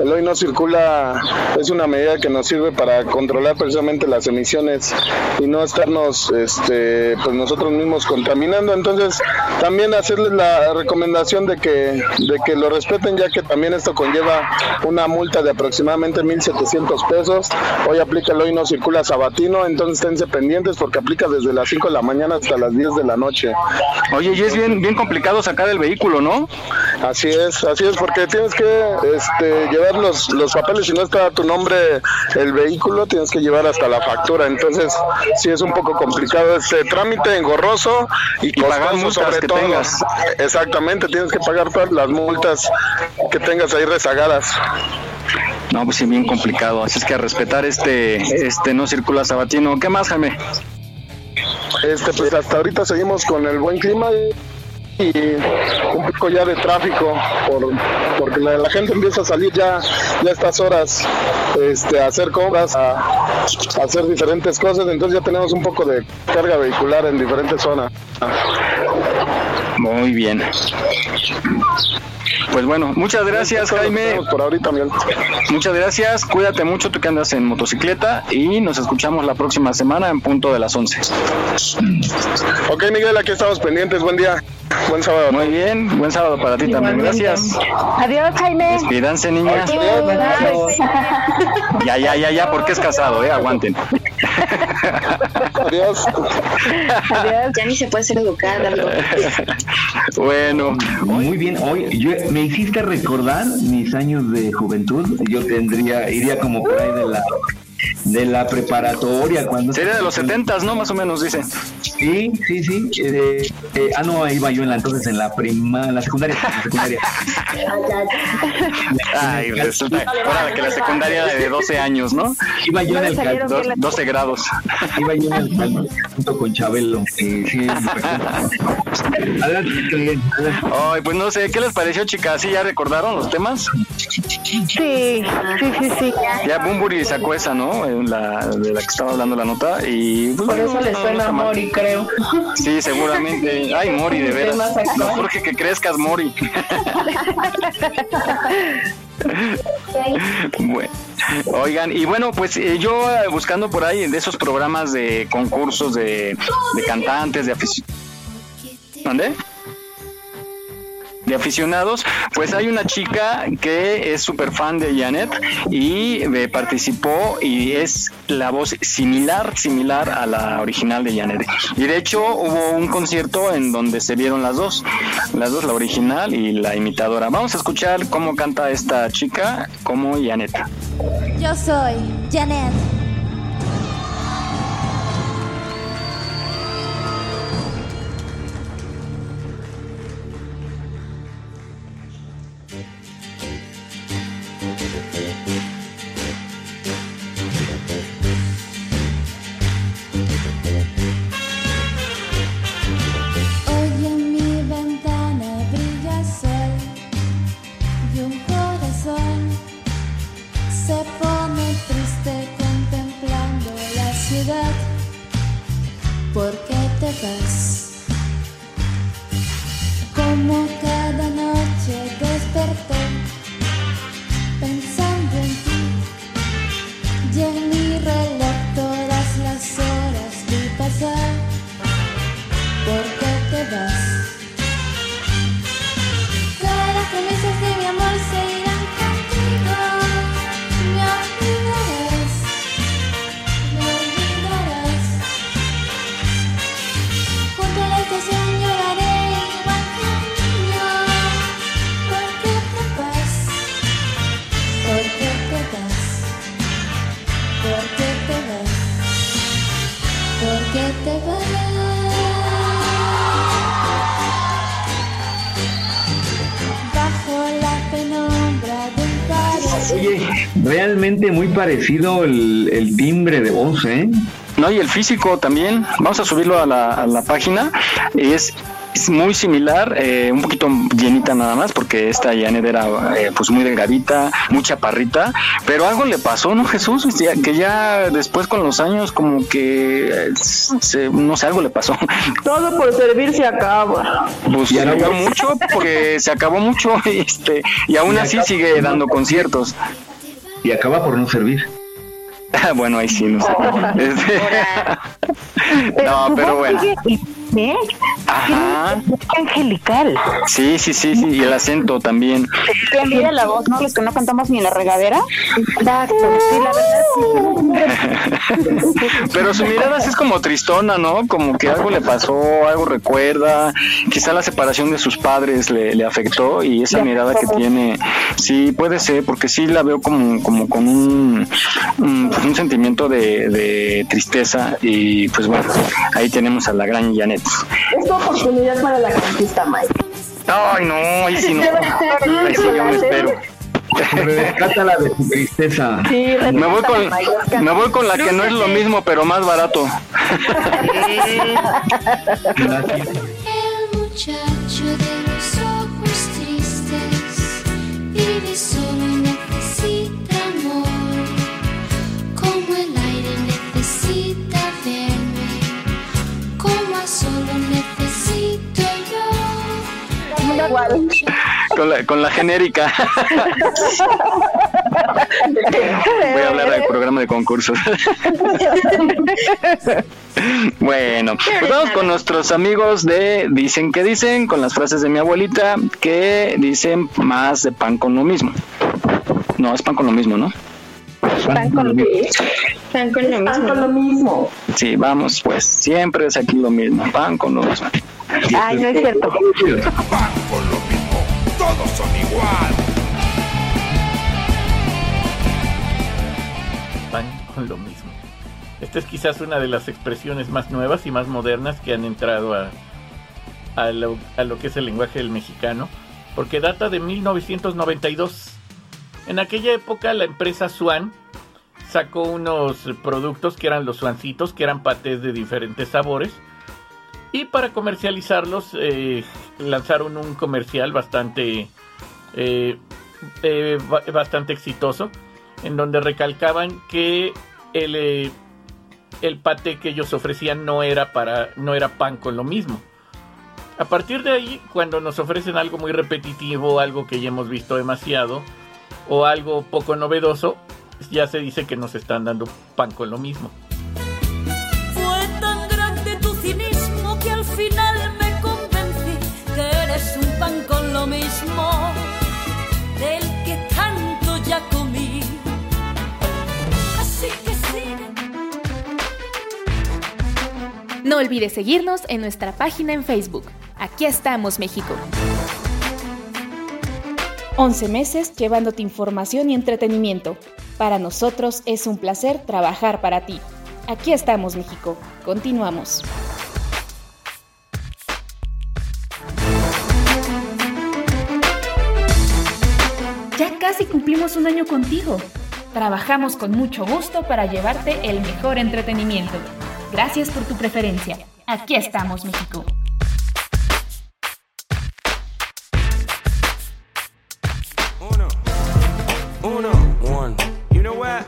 El hoy no circula es una medida que nos sirve para controlar precisamente las emisiones y no estarnos, este, pues nosotros mismos contaminando. Entonces, también hacerles la recomendación de que, de que lo respeten, ya que también esto conlleva una multa de aproximadamente 1.700 pesos. Hoy aplica el hoy no circula sabatino, entonces esténse pendientes porque aplica desde las 5 de la mañana hasta las 10 de la noche. Oye, y es bien, bien complicado sacar el vehículo, ¿no? Así es, así es, porque tienes que este, llevar los, los papeles, si no está a tu nombre el vehículo, tienes que llevar hasta la factura, entonces sí es un poco complicado este trámite, engorroso y, pagar multas sobre que todo. tengas. Exactamente, tienes que pagar todas las multas que tengas ahí rezagadas. No, pues sí, bien complicado. Así es que a respetar este, este no circula sabatino. ¿Qué más, Jaime? Este, pues hasta ahorita seguimos con el buen clima y un poco ya de tráfico, por, porque la, gente empieza a salir ya, a estas horas este, a hacer compras, a hacer diferentes cosas, entonces ya tenemos un poco de carga vehicular en diferentes zonas. Muy bien. Pues bueno, muchas gracias Jaime. Por ahorita, Miguel. Muchas gracias, cuídate mucho tú que andas en motocicleta y nos escuchamos la próxima semana en punto de las 11. Ok, Miguel, aquí estamos pendientes. Buen día. Buen sábado. Muy bien, buen sábado para ti también. Gracias. Adiós, Jaime. Despídanse, niñas. Ya, ya, ya, ya, porque es casado, eh, aguanten. Adiós. Ya ni se puede ser educada. ¿no? Bueno, Muy bien, hoy yo, me hiciste recordar mis años de juventud. Yo tendría, iría como por ahí de la de la preparatoria cuando sería de los 70 ¿no? Más o menos, dice. Sí, sí, sí. eh, eh, ah, no, iba yo en la entonces en la prima, en la secundaria, en la secundaria. Ay, resulta ahora que la secundaria era de 12 años, ¿no? Iba yo en el Dos- calzón. 12 grados. Iba yo en el calzón junto con Chabelo. Sí, sí. Ay, pues no sé, ¿qué les pareció, chicas? ¿Sí ya recordaron los temas? Sí, sí, sí, sí. Ya Bumburi sacó esa, ¿no? En La, de la que estaba hablando la nota. Y pues, Por eso le no, no suena a. Mori, creo. Sí, seguramente. Ay, Mori, de veras. No urge que crezcas, Mori. Bueno, oigan, y bueno, pues eh, yo eh, buscando por ahí de esos programas de concursos de, de cantantes, de aficionados. ¿Dónde? De aficionados, pues hay una chica que es súper fan de Janet y eh, participó y es la voz similar, similar a la original de Janet. Y de hecho hubo un concierto en donde se vieron las dos, las dos, la original y la imitadora. Vamos a escuchar cómo canta esta chica como Janet. Yo soy Janet. Parecido el, el timbre de voz, ¿eh? No, y el físico también. Vamos a subirlo a la, a la página. Es, es muy similar, eh, un poquito llenita nada más, porque esta Janet era eh, pues muy delgadita, muy chaparrita, pero algo le pasó, ¿no, Jesús? Que ya después con los años como que, eh, se- no sé, algo le pasó. Todo por servir se acaba. Pues se acabó mucho porque se acabó mucho este, y aún Y así sigue dando conciertos. Y acaba por no servir. bueno, ahí sí, no sé. Este- no, pero bueno. ¿Eh? Ajá. Angelical. Sí, sí, sí, sí, y el acento también. Que mira la voz, ¿no? Los que no cantamos ni en la regadera. Exacto, sí, la verdad Pero su mirada sí es como tristona, ¿no? Como que algo le pasó, algo recuerda. Quizá la separación de sus padres le, le afectó y esa mirada que tiene, sí, puede ser, porque sí la veo como, como con un, un, pues, un sentimiento de, de tristeza y pues bueno, ahí tenemos a la gran Janet. Oportunidad para la conquista, Mike. Ay, no, ahí sí no. Ahí sí yo me espero. Rescátala de tu tristeza. Me voy con, me voy con la que no es lo mismo, pero más barato. El muchacho de los ojos tristes vive solo y necesita amor, como el aire necesita verme, como a solo. Con la, con la genérica. Voy a hablar del programa de concursos. Bueno, pues vamos con nuestros amigos de Dicen que dicen, con las frases de mi abuelita que dicen más de pan con lo mismo. No, es pan con lo mismo, ¿no? Pan con lo mismo. Pan con lo Pan con lo mismo. Sí, vamos, pues siempre es aquí lo mismo, pan con lo mismo. Ay, no es cierto. Van con lo mismo, todos son igual. Pan con lo mismo. Esta es quizás una de las expresiones más nuevas y más modernas que han entrado a, a, lo, a lo que es el lenguaje del mexicano, porque data de 1992. En aquella época la empresa Swan sacó unos productos que eran los Swancitos, que eran patés de diferentes sabores. Y para comercializarlos eh, lanzaron un comercial bastante, eh, eh, ba- bastante exitoso, en donde recalcaban que el, el paté que ellos ofrecían no era, para, no era pan con lo mismo. A partir de ahí, cuando nos ofrecen algo muy repetitivo, algo que ya hemos visto demasiado, o algo poco novedoso, ya se dice que nos están dando pan con lo mismo. Lo mismo del que tanto ya comí. Así que sigue. No olvides seguirnos en nuestra página en Facebook. Aquí estamos, México. 11 meses llevándote información y entretenimiento. Para nosotros es un placer trabajar para ti. Aquí estamos, México. Continuamos. Casi cumplimos un año contigo. Trabajamos con mucho gusto para llevarte el mejor entretenimiento. Gracias por tu preferencia. Aquí estamos, México. Uno, one. You know what?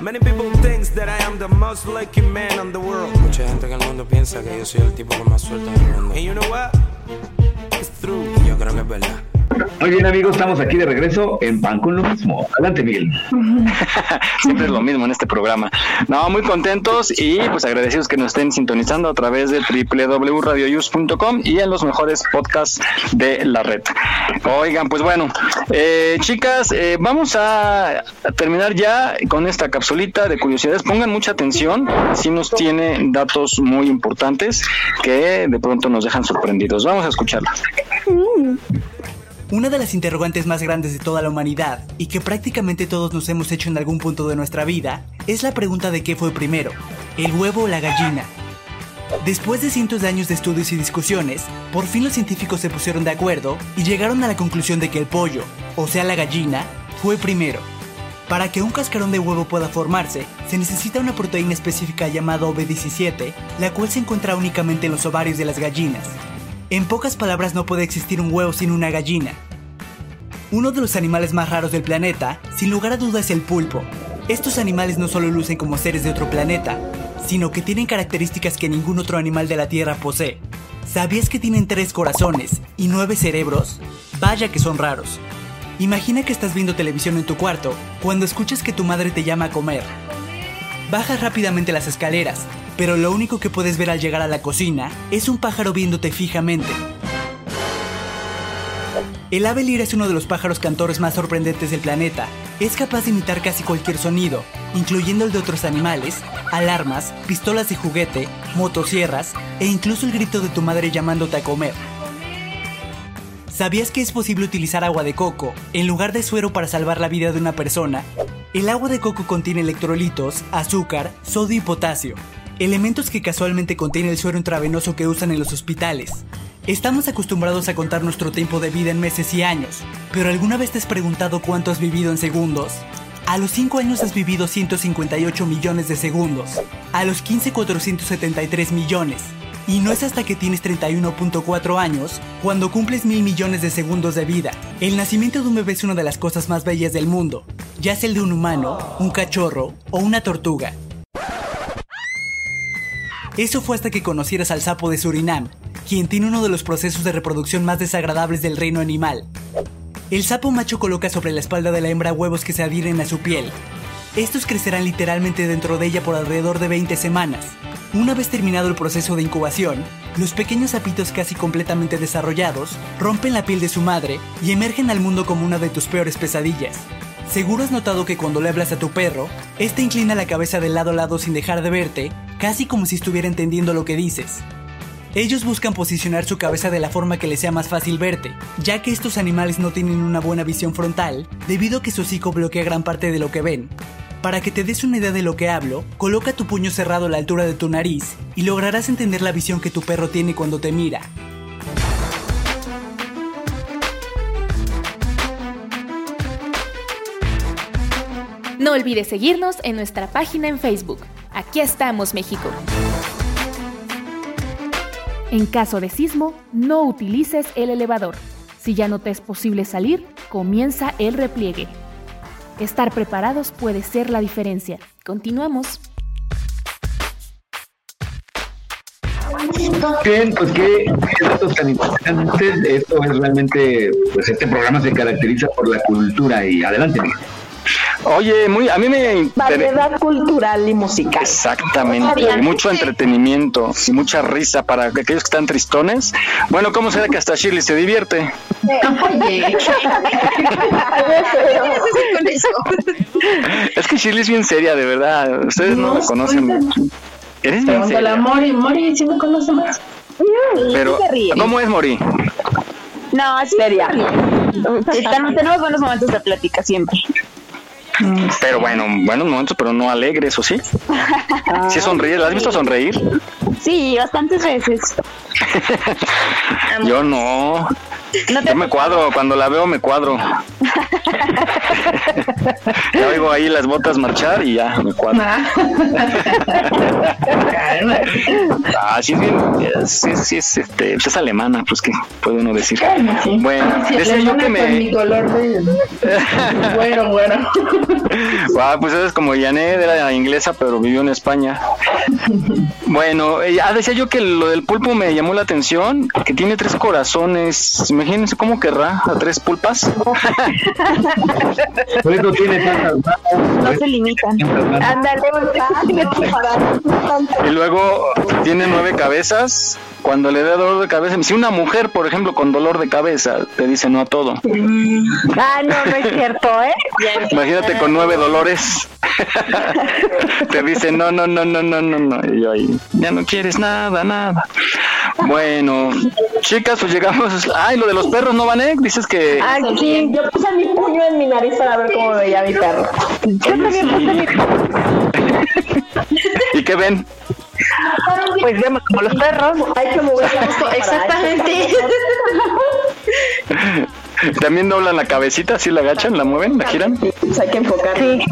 Many people think that I am the most lucky man on the world. Mucha gente en el mundo piensa que yo soy el tipo con más suerte en el mundo. And you know what? It's true. Y yo creo que es verdad. Muy bien amigos, estamos aquí de regreso en Pan con lo mismo. Adelante Miguel. Siempre es lo mismo en este programa. No, muy contentos y pues agradecidos que nos estén sintonizando a través de www.radioyus.com y en los mejores podcasts de la red. Oigan, pues bueno, eh, chicas, eh, vamos a terminar ya con esta capsulita de curiosidades. Pongan mucha atención, si nos tiene datos muy importantes que de pronto nos dejan sorprendidos. Vamos a escucharla. Una de las interrogantes más grandes de toda la humanidad, y que prácticamente todos nos hemos hecho en algún punto de nuestra vida, es la pregunta de qué fue primero, el huevo o la gallina. Después de cientos de años de estudios y discusiones, por fin los científicos se pusieron de acuerdo y llegaron a la conclusión de que el pollo, o sea la gallina, fue primero. Para que un cascarón de huevo pueda formarse, se necesita una proteína específica llamada OB17, la cual se encuentra únicamente en los ovarios de las gallinas. En pocas palabras no puede existir un huevo sin una gallina. Uno de los animales más raros del planeta, sin lugar a dudas, es el pulpo. Estos animales no solo lucen como seres de otro planeta, sino que tienen características que ningún otro animal de la Tierra posee. ¿Sabías que tienen tres corazones y nueve cerebros? Vaya que son raros. Imagina que estás viendo televisión en tu cuarto cuando escuchas que tu madre te llama a comer. Bajas rápidamente las escaleras, pero lo único que puedes ver al llegar a la cocina es un pájaro viéndote fijamente. El ave es uno de los pájaros cantores más sorprendentes del planeta. Es capaz de imitar casi cualquier sonido, incluyendo el de otros animales, alarmas, pistolas de juguete, motosierras e incluso el grito de tu madre llamándote a comer. ¿Sabías que es posible utilizar agua de coco en lugar de suero para salvar la vida de una persona? El agua de coco contiene electrolitos, azúcar, sodio y potasio, elementos que casualmente contiene el suero intravenoso que usan en los hospitales. Estamos acostumbrados a contar nuestro tiempo de vida en meses y años, pero ¿alguna vez te has preguntado cuánto has vivido en segundos? A los 5 años has vivido 158 millones de segundos, a los 15 473 millones, y no es hasta que tienes 31.4 años cuando cumples mil millones de segundos de vida. El nacimiento de un bebé es una de las cosas más bellas del mundo, ya sea el de un humano, un cachorro o una tortuga. Eso fue hasta que conocieras al sapo de Surinam, quien tiene uno de los procesos de reproducción más desagradables del reino animal. El sapo macho coloca sobre la espalda de la hembra huevos que se adhieren a su piel. Estos crecerán literalmente dentro de ella por alrededor de 20 semanas. Una vez terminado el proceso de incubación, los pequeños sapitos casi completamente desarrollados rompen la piel de su madre y emergen al mundo como una de tus peores pesadillas. Seguro has notado que cuando le hablas a tu perro, este inclina la cabeza de lado a lado sin dejar de verte, casi como si estuviera entendiendo lo que dices. Ellos buscan posicionar su cabeza de la forma que les sea más fácil verte, ya que estos animales no tienen una buena visión frontal, debido a que su hocico bloquea gran parte de lo que ven. Para que te des una idea de lo que hablo, coloca tu puño cerrado a la altura de tu nariz y lograrás entender la visión que tu perro tiene cuando te mira. No olvides seguirnos en nuestra página en Facebook. Aquí estamos, México. En caso de sismo, no utilices el elevador. Si ya no te es posible salir, comienza el repliegue. Estar preparados puede ser la diferencia. Continuamos. Bien, pues qué, datos tan interesantes. Esto es realmente, pues este programa se caracteriza por la cultura y adelante. Oye, muy, a mí me Variedad cultural y musical. Exactamente, y mucho entretenimiento y mucha risa para aquellos que están tristones. Bueno, ¿cómo será que hasta Shirley se divierte? Oye, con eso? Es que Shirley es bien seria, de verdad. Ustedes no, No, la conocen. Eres bien seria. Mori. Mori, ¿sí me conoce más? Pero, ¿cómo es Mori? No, sería. Están- tenemos buenos momentos de plática siempre. Pero bueno, buenos momentos, pero no alegres, ¿o sí? ¿Sí sonríe? ¿La has visto sonreír? Sí, bastantes veces. Yo no. Yo me cuadro, cuando la veo me cuadro. Ya oigo ahí las botas marchar y ya me cuadro. Ah, sí es bien, sí, es- sí es, este, pues es alemana, pues que puede uno decir. Bueno, Sí, decía yo que mi me... color de... Bueno, bueno. Ah, pues es como Janet, era inglesa, pero vivió en España. Bueno, eh, ah, decía yo que lo del pulpo me llamó la atención, que tiene tres corazones. Imagínense cómo querrá a tres pulpas. Por eso tiene tantas No se limitan. Ándale, Y luego tiene nueve cabezas. Cuando le da dolor de cabeza, si una mujer, por ejemplo, con dolor de cabeza, te dice no a todo. Ah, no, no es cierto, ¿eh? Imagínate con nueve dolores. Te dice, no, no, no, no, no, no, no. Y yo ahí, ya no quieres nada, nada. Bueno, chicas, pues llegamos. Ay, lo de los perros, ¿no, Vanek? Dices que. Ah, sí, yo puse mi puño en mi nariz para ver cómo veía mi perro. Yo también puse mi ¿Y qué ven? Pues vemos como los perros, hay que mover la Exactamente. ¿También doblan la cabecita, así la agachan, la mueven, la giran? Pues hay que enfocar. Sí.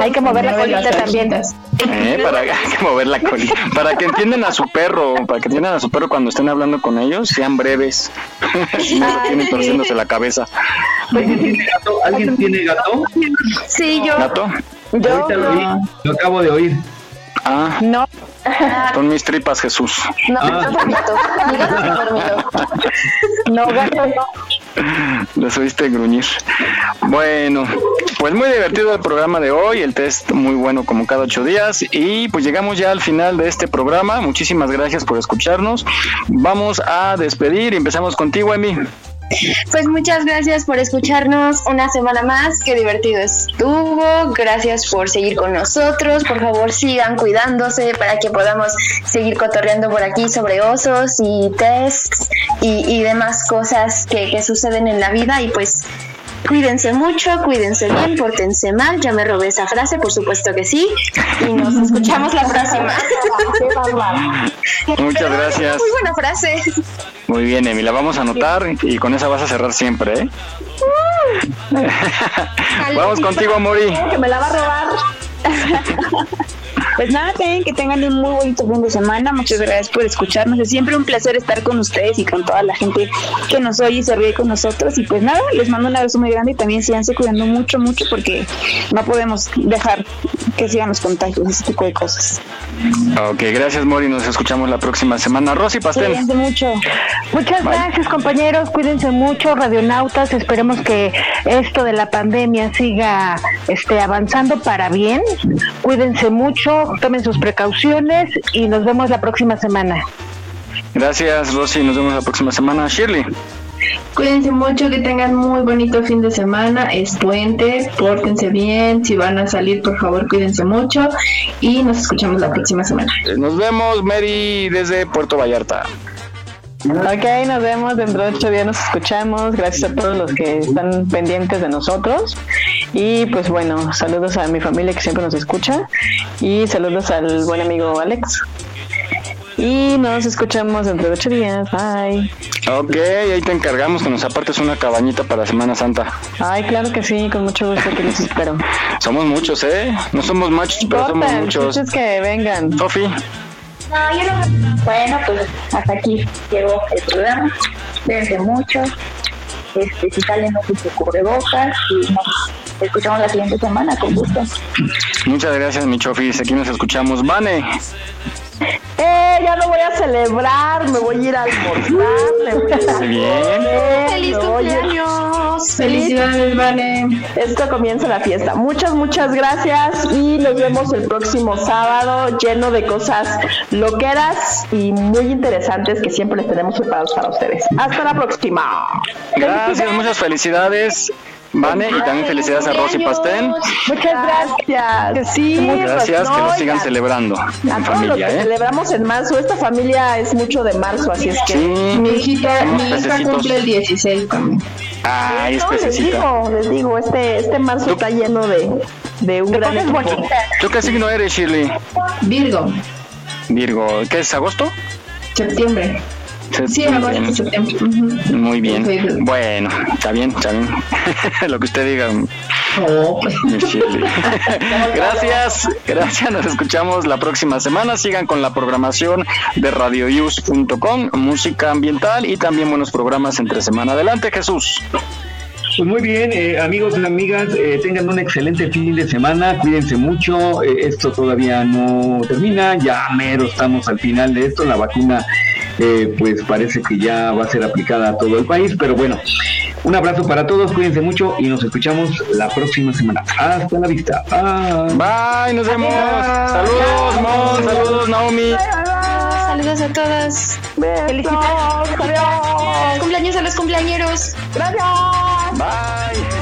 Hay que mover la colita también. Eh, para hay que mover la colita. Para que entiendan a su perro, para que entiendan a su perro cuando estén hablando con ellos, sean breves. no lo tienen torciéndose la cabeza. ¿Alguien tiene gato? ¿Alguien tiene gato? Sí, yo. ¿Gato? Ahorita lo, oí, lo acabo de oír. Ah, No. son mis tripas, Jesús. No, Ah. no gato, no. Les oíste gruñir. Bueno, pues muy divertido el programa de hoy, el test muy bueno como cada ocho días y pues llegamos ya al final de este programa. Muchísimas gracias por escucharnos. Vamos a despedir y empezamos contigo, Emi. Pues muchas gracias por escucharnos una semana más. Qué divertido estuvo. Gracias por seguir con nosotros. Por favor, sigan cuidándose para que podamos seguir cotorreando por aquí sobre osos y tests y, y demás cosas que, que suceden en la vida. Y pues cuídense mucho, cuídense bien, pórtense mal. Ya me robé esa frase, por supuesto que sí. Y nos escuchamos la próxima. Muchas gracias. Muy buena frase. Muy bien, Emi, la vamos a anotar y con esa vas a cerrar siempre, ¿eh? Vamos contigo, Mori. Que me la va a robar. Pues nada, también que tengan un muy bonito fin de semana. Muchas gracias por escucharnos. Es siempre un placer estar con ustedes y con toda la gente que nos oye y se ríe con nosotros. Y pues nada, les mando un abrazo muy grande y también síganse cuidando mucho, mucho porque no podemos dejar que sigan los contagios, ese tipo de cosas. Ok, gracias Mori, nos escuchamos la próxima semana. Rosy Pastel. Cuídense mucho. Muchas gracias compañeros, cuídense mucho, radionautas, esperemos que esto de la pandemia siga este, avanzando para bien, cuídense mucho, tomen sus precauciones y nos vemos la próxima semana. Gracias Rosy, nos vemos la próxima semana. Shirley. Cuídense mucho, que tengan muy bonito fin de semana. Es puente, pórtense bien. Si van a salir, por favor, cuídense mucho. Y nos escuchamos la próxima semana. Nos vemos, Mary, desde Puerto Vallarta. Ok, nos vemos dentro de ocho días, nos escuchamos. Gracias a todos los que están pendientes de nosotros. Y pues bueno, saludos a mi familia que siempre nos escucha. Y saludos al buen amigo Alex. Y nos escuchamos dentro de ocho días. Bye. Ok, ahí te encargamos que nos apartes una cabañita para Semana Santa. Ay, claro que sí, con mucho gusto que los espero. Somos muchos, ¿eh? No somos machos, pero somos muchos. es que vengan. Sofi. No, no. Bueno, pues hasta aquí llegó el programa. Cuídense mucho. Este, si salen, no se cubrebocas. Y nos escuchamos la siguiente semana, con gusto. Muchas gracias, mi Chofis. Aquí nos escuchamos. Vane. Eh, ya no voy a celebrar, me voy a ir a almorzar. me Bien. comer, ¡Feliz cumpleaños! Felicidades, Vane. Esto comienza la fiesta. Muchas, muchas gracias y nos vemos el próximo sábado lleno de cosas loqueras y muy interesantes que siempre les tenemos preparados para ustedes. Hasta la próxima. Gracias, muchas felicidades. Vane, y también felicidades a Rosy Pastel. Muchas gracias. Sí, Gracias, pues, que no, lo sigan celebrando A en familia, que ¿eh? celebramos en marzo, esta familia es mucho de marzo, así es que. Sí. Mi hijita, mi hija cumple el 16 también. Ay, es No, les digo, les digo, este, este marzo está lleno de, de un gran equipo. ¿Tú qué signo eres, Shirley? Virgo, Virgo. ¿Qué es agosto? septiembre. Sí, Muy bien. Muy. Bueno, está bien, está bien. Lo que usted diga. gracias, gracias. Nos escuchamos la próxima semana. Sigan con la programación de radioyus.com, música ambiental y también buenos programas entre semana. Adelante, Jesús. Pues muy bien, eh, amigos y amigas, eh, tengan un excelente fin de semana, cuídense mucho, eh, esto todavía no termina, ya mero estamos al final de esto, la vacuna eh, pues parece que ya va a ser aplicada a todo el país, pero bueno, un abrazo para todos, cuídense mucho y nos escuchamos la próxima semana. Hasta la vista. Bye. Bye, nos vemos. Saludos, Mon, saludos, Naomi. Saludos a todos. Felicidades. Cumpleaños a los cumpleañeros. Gracias. Bye.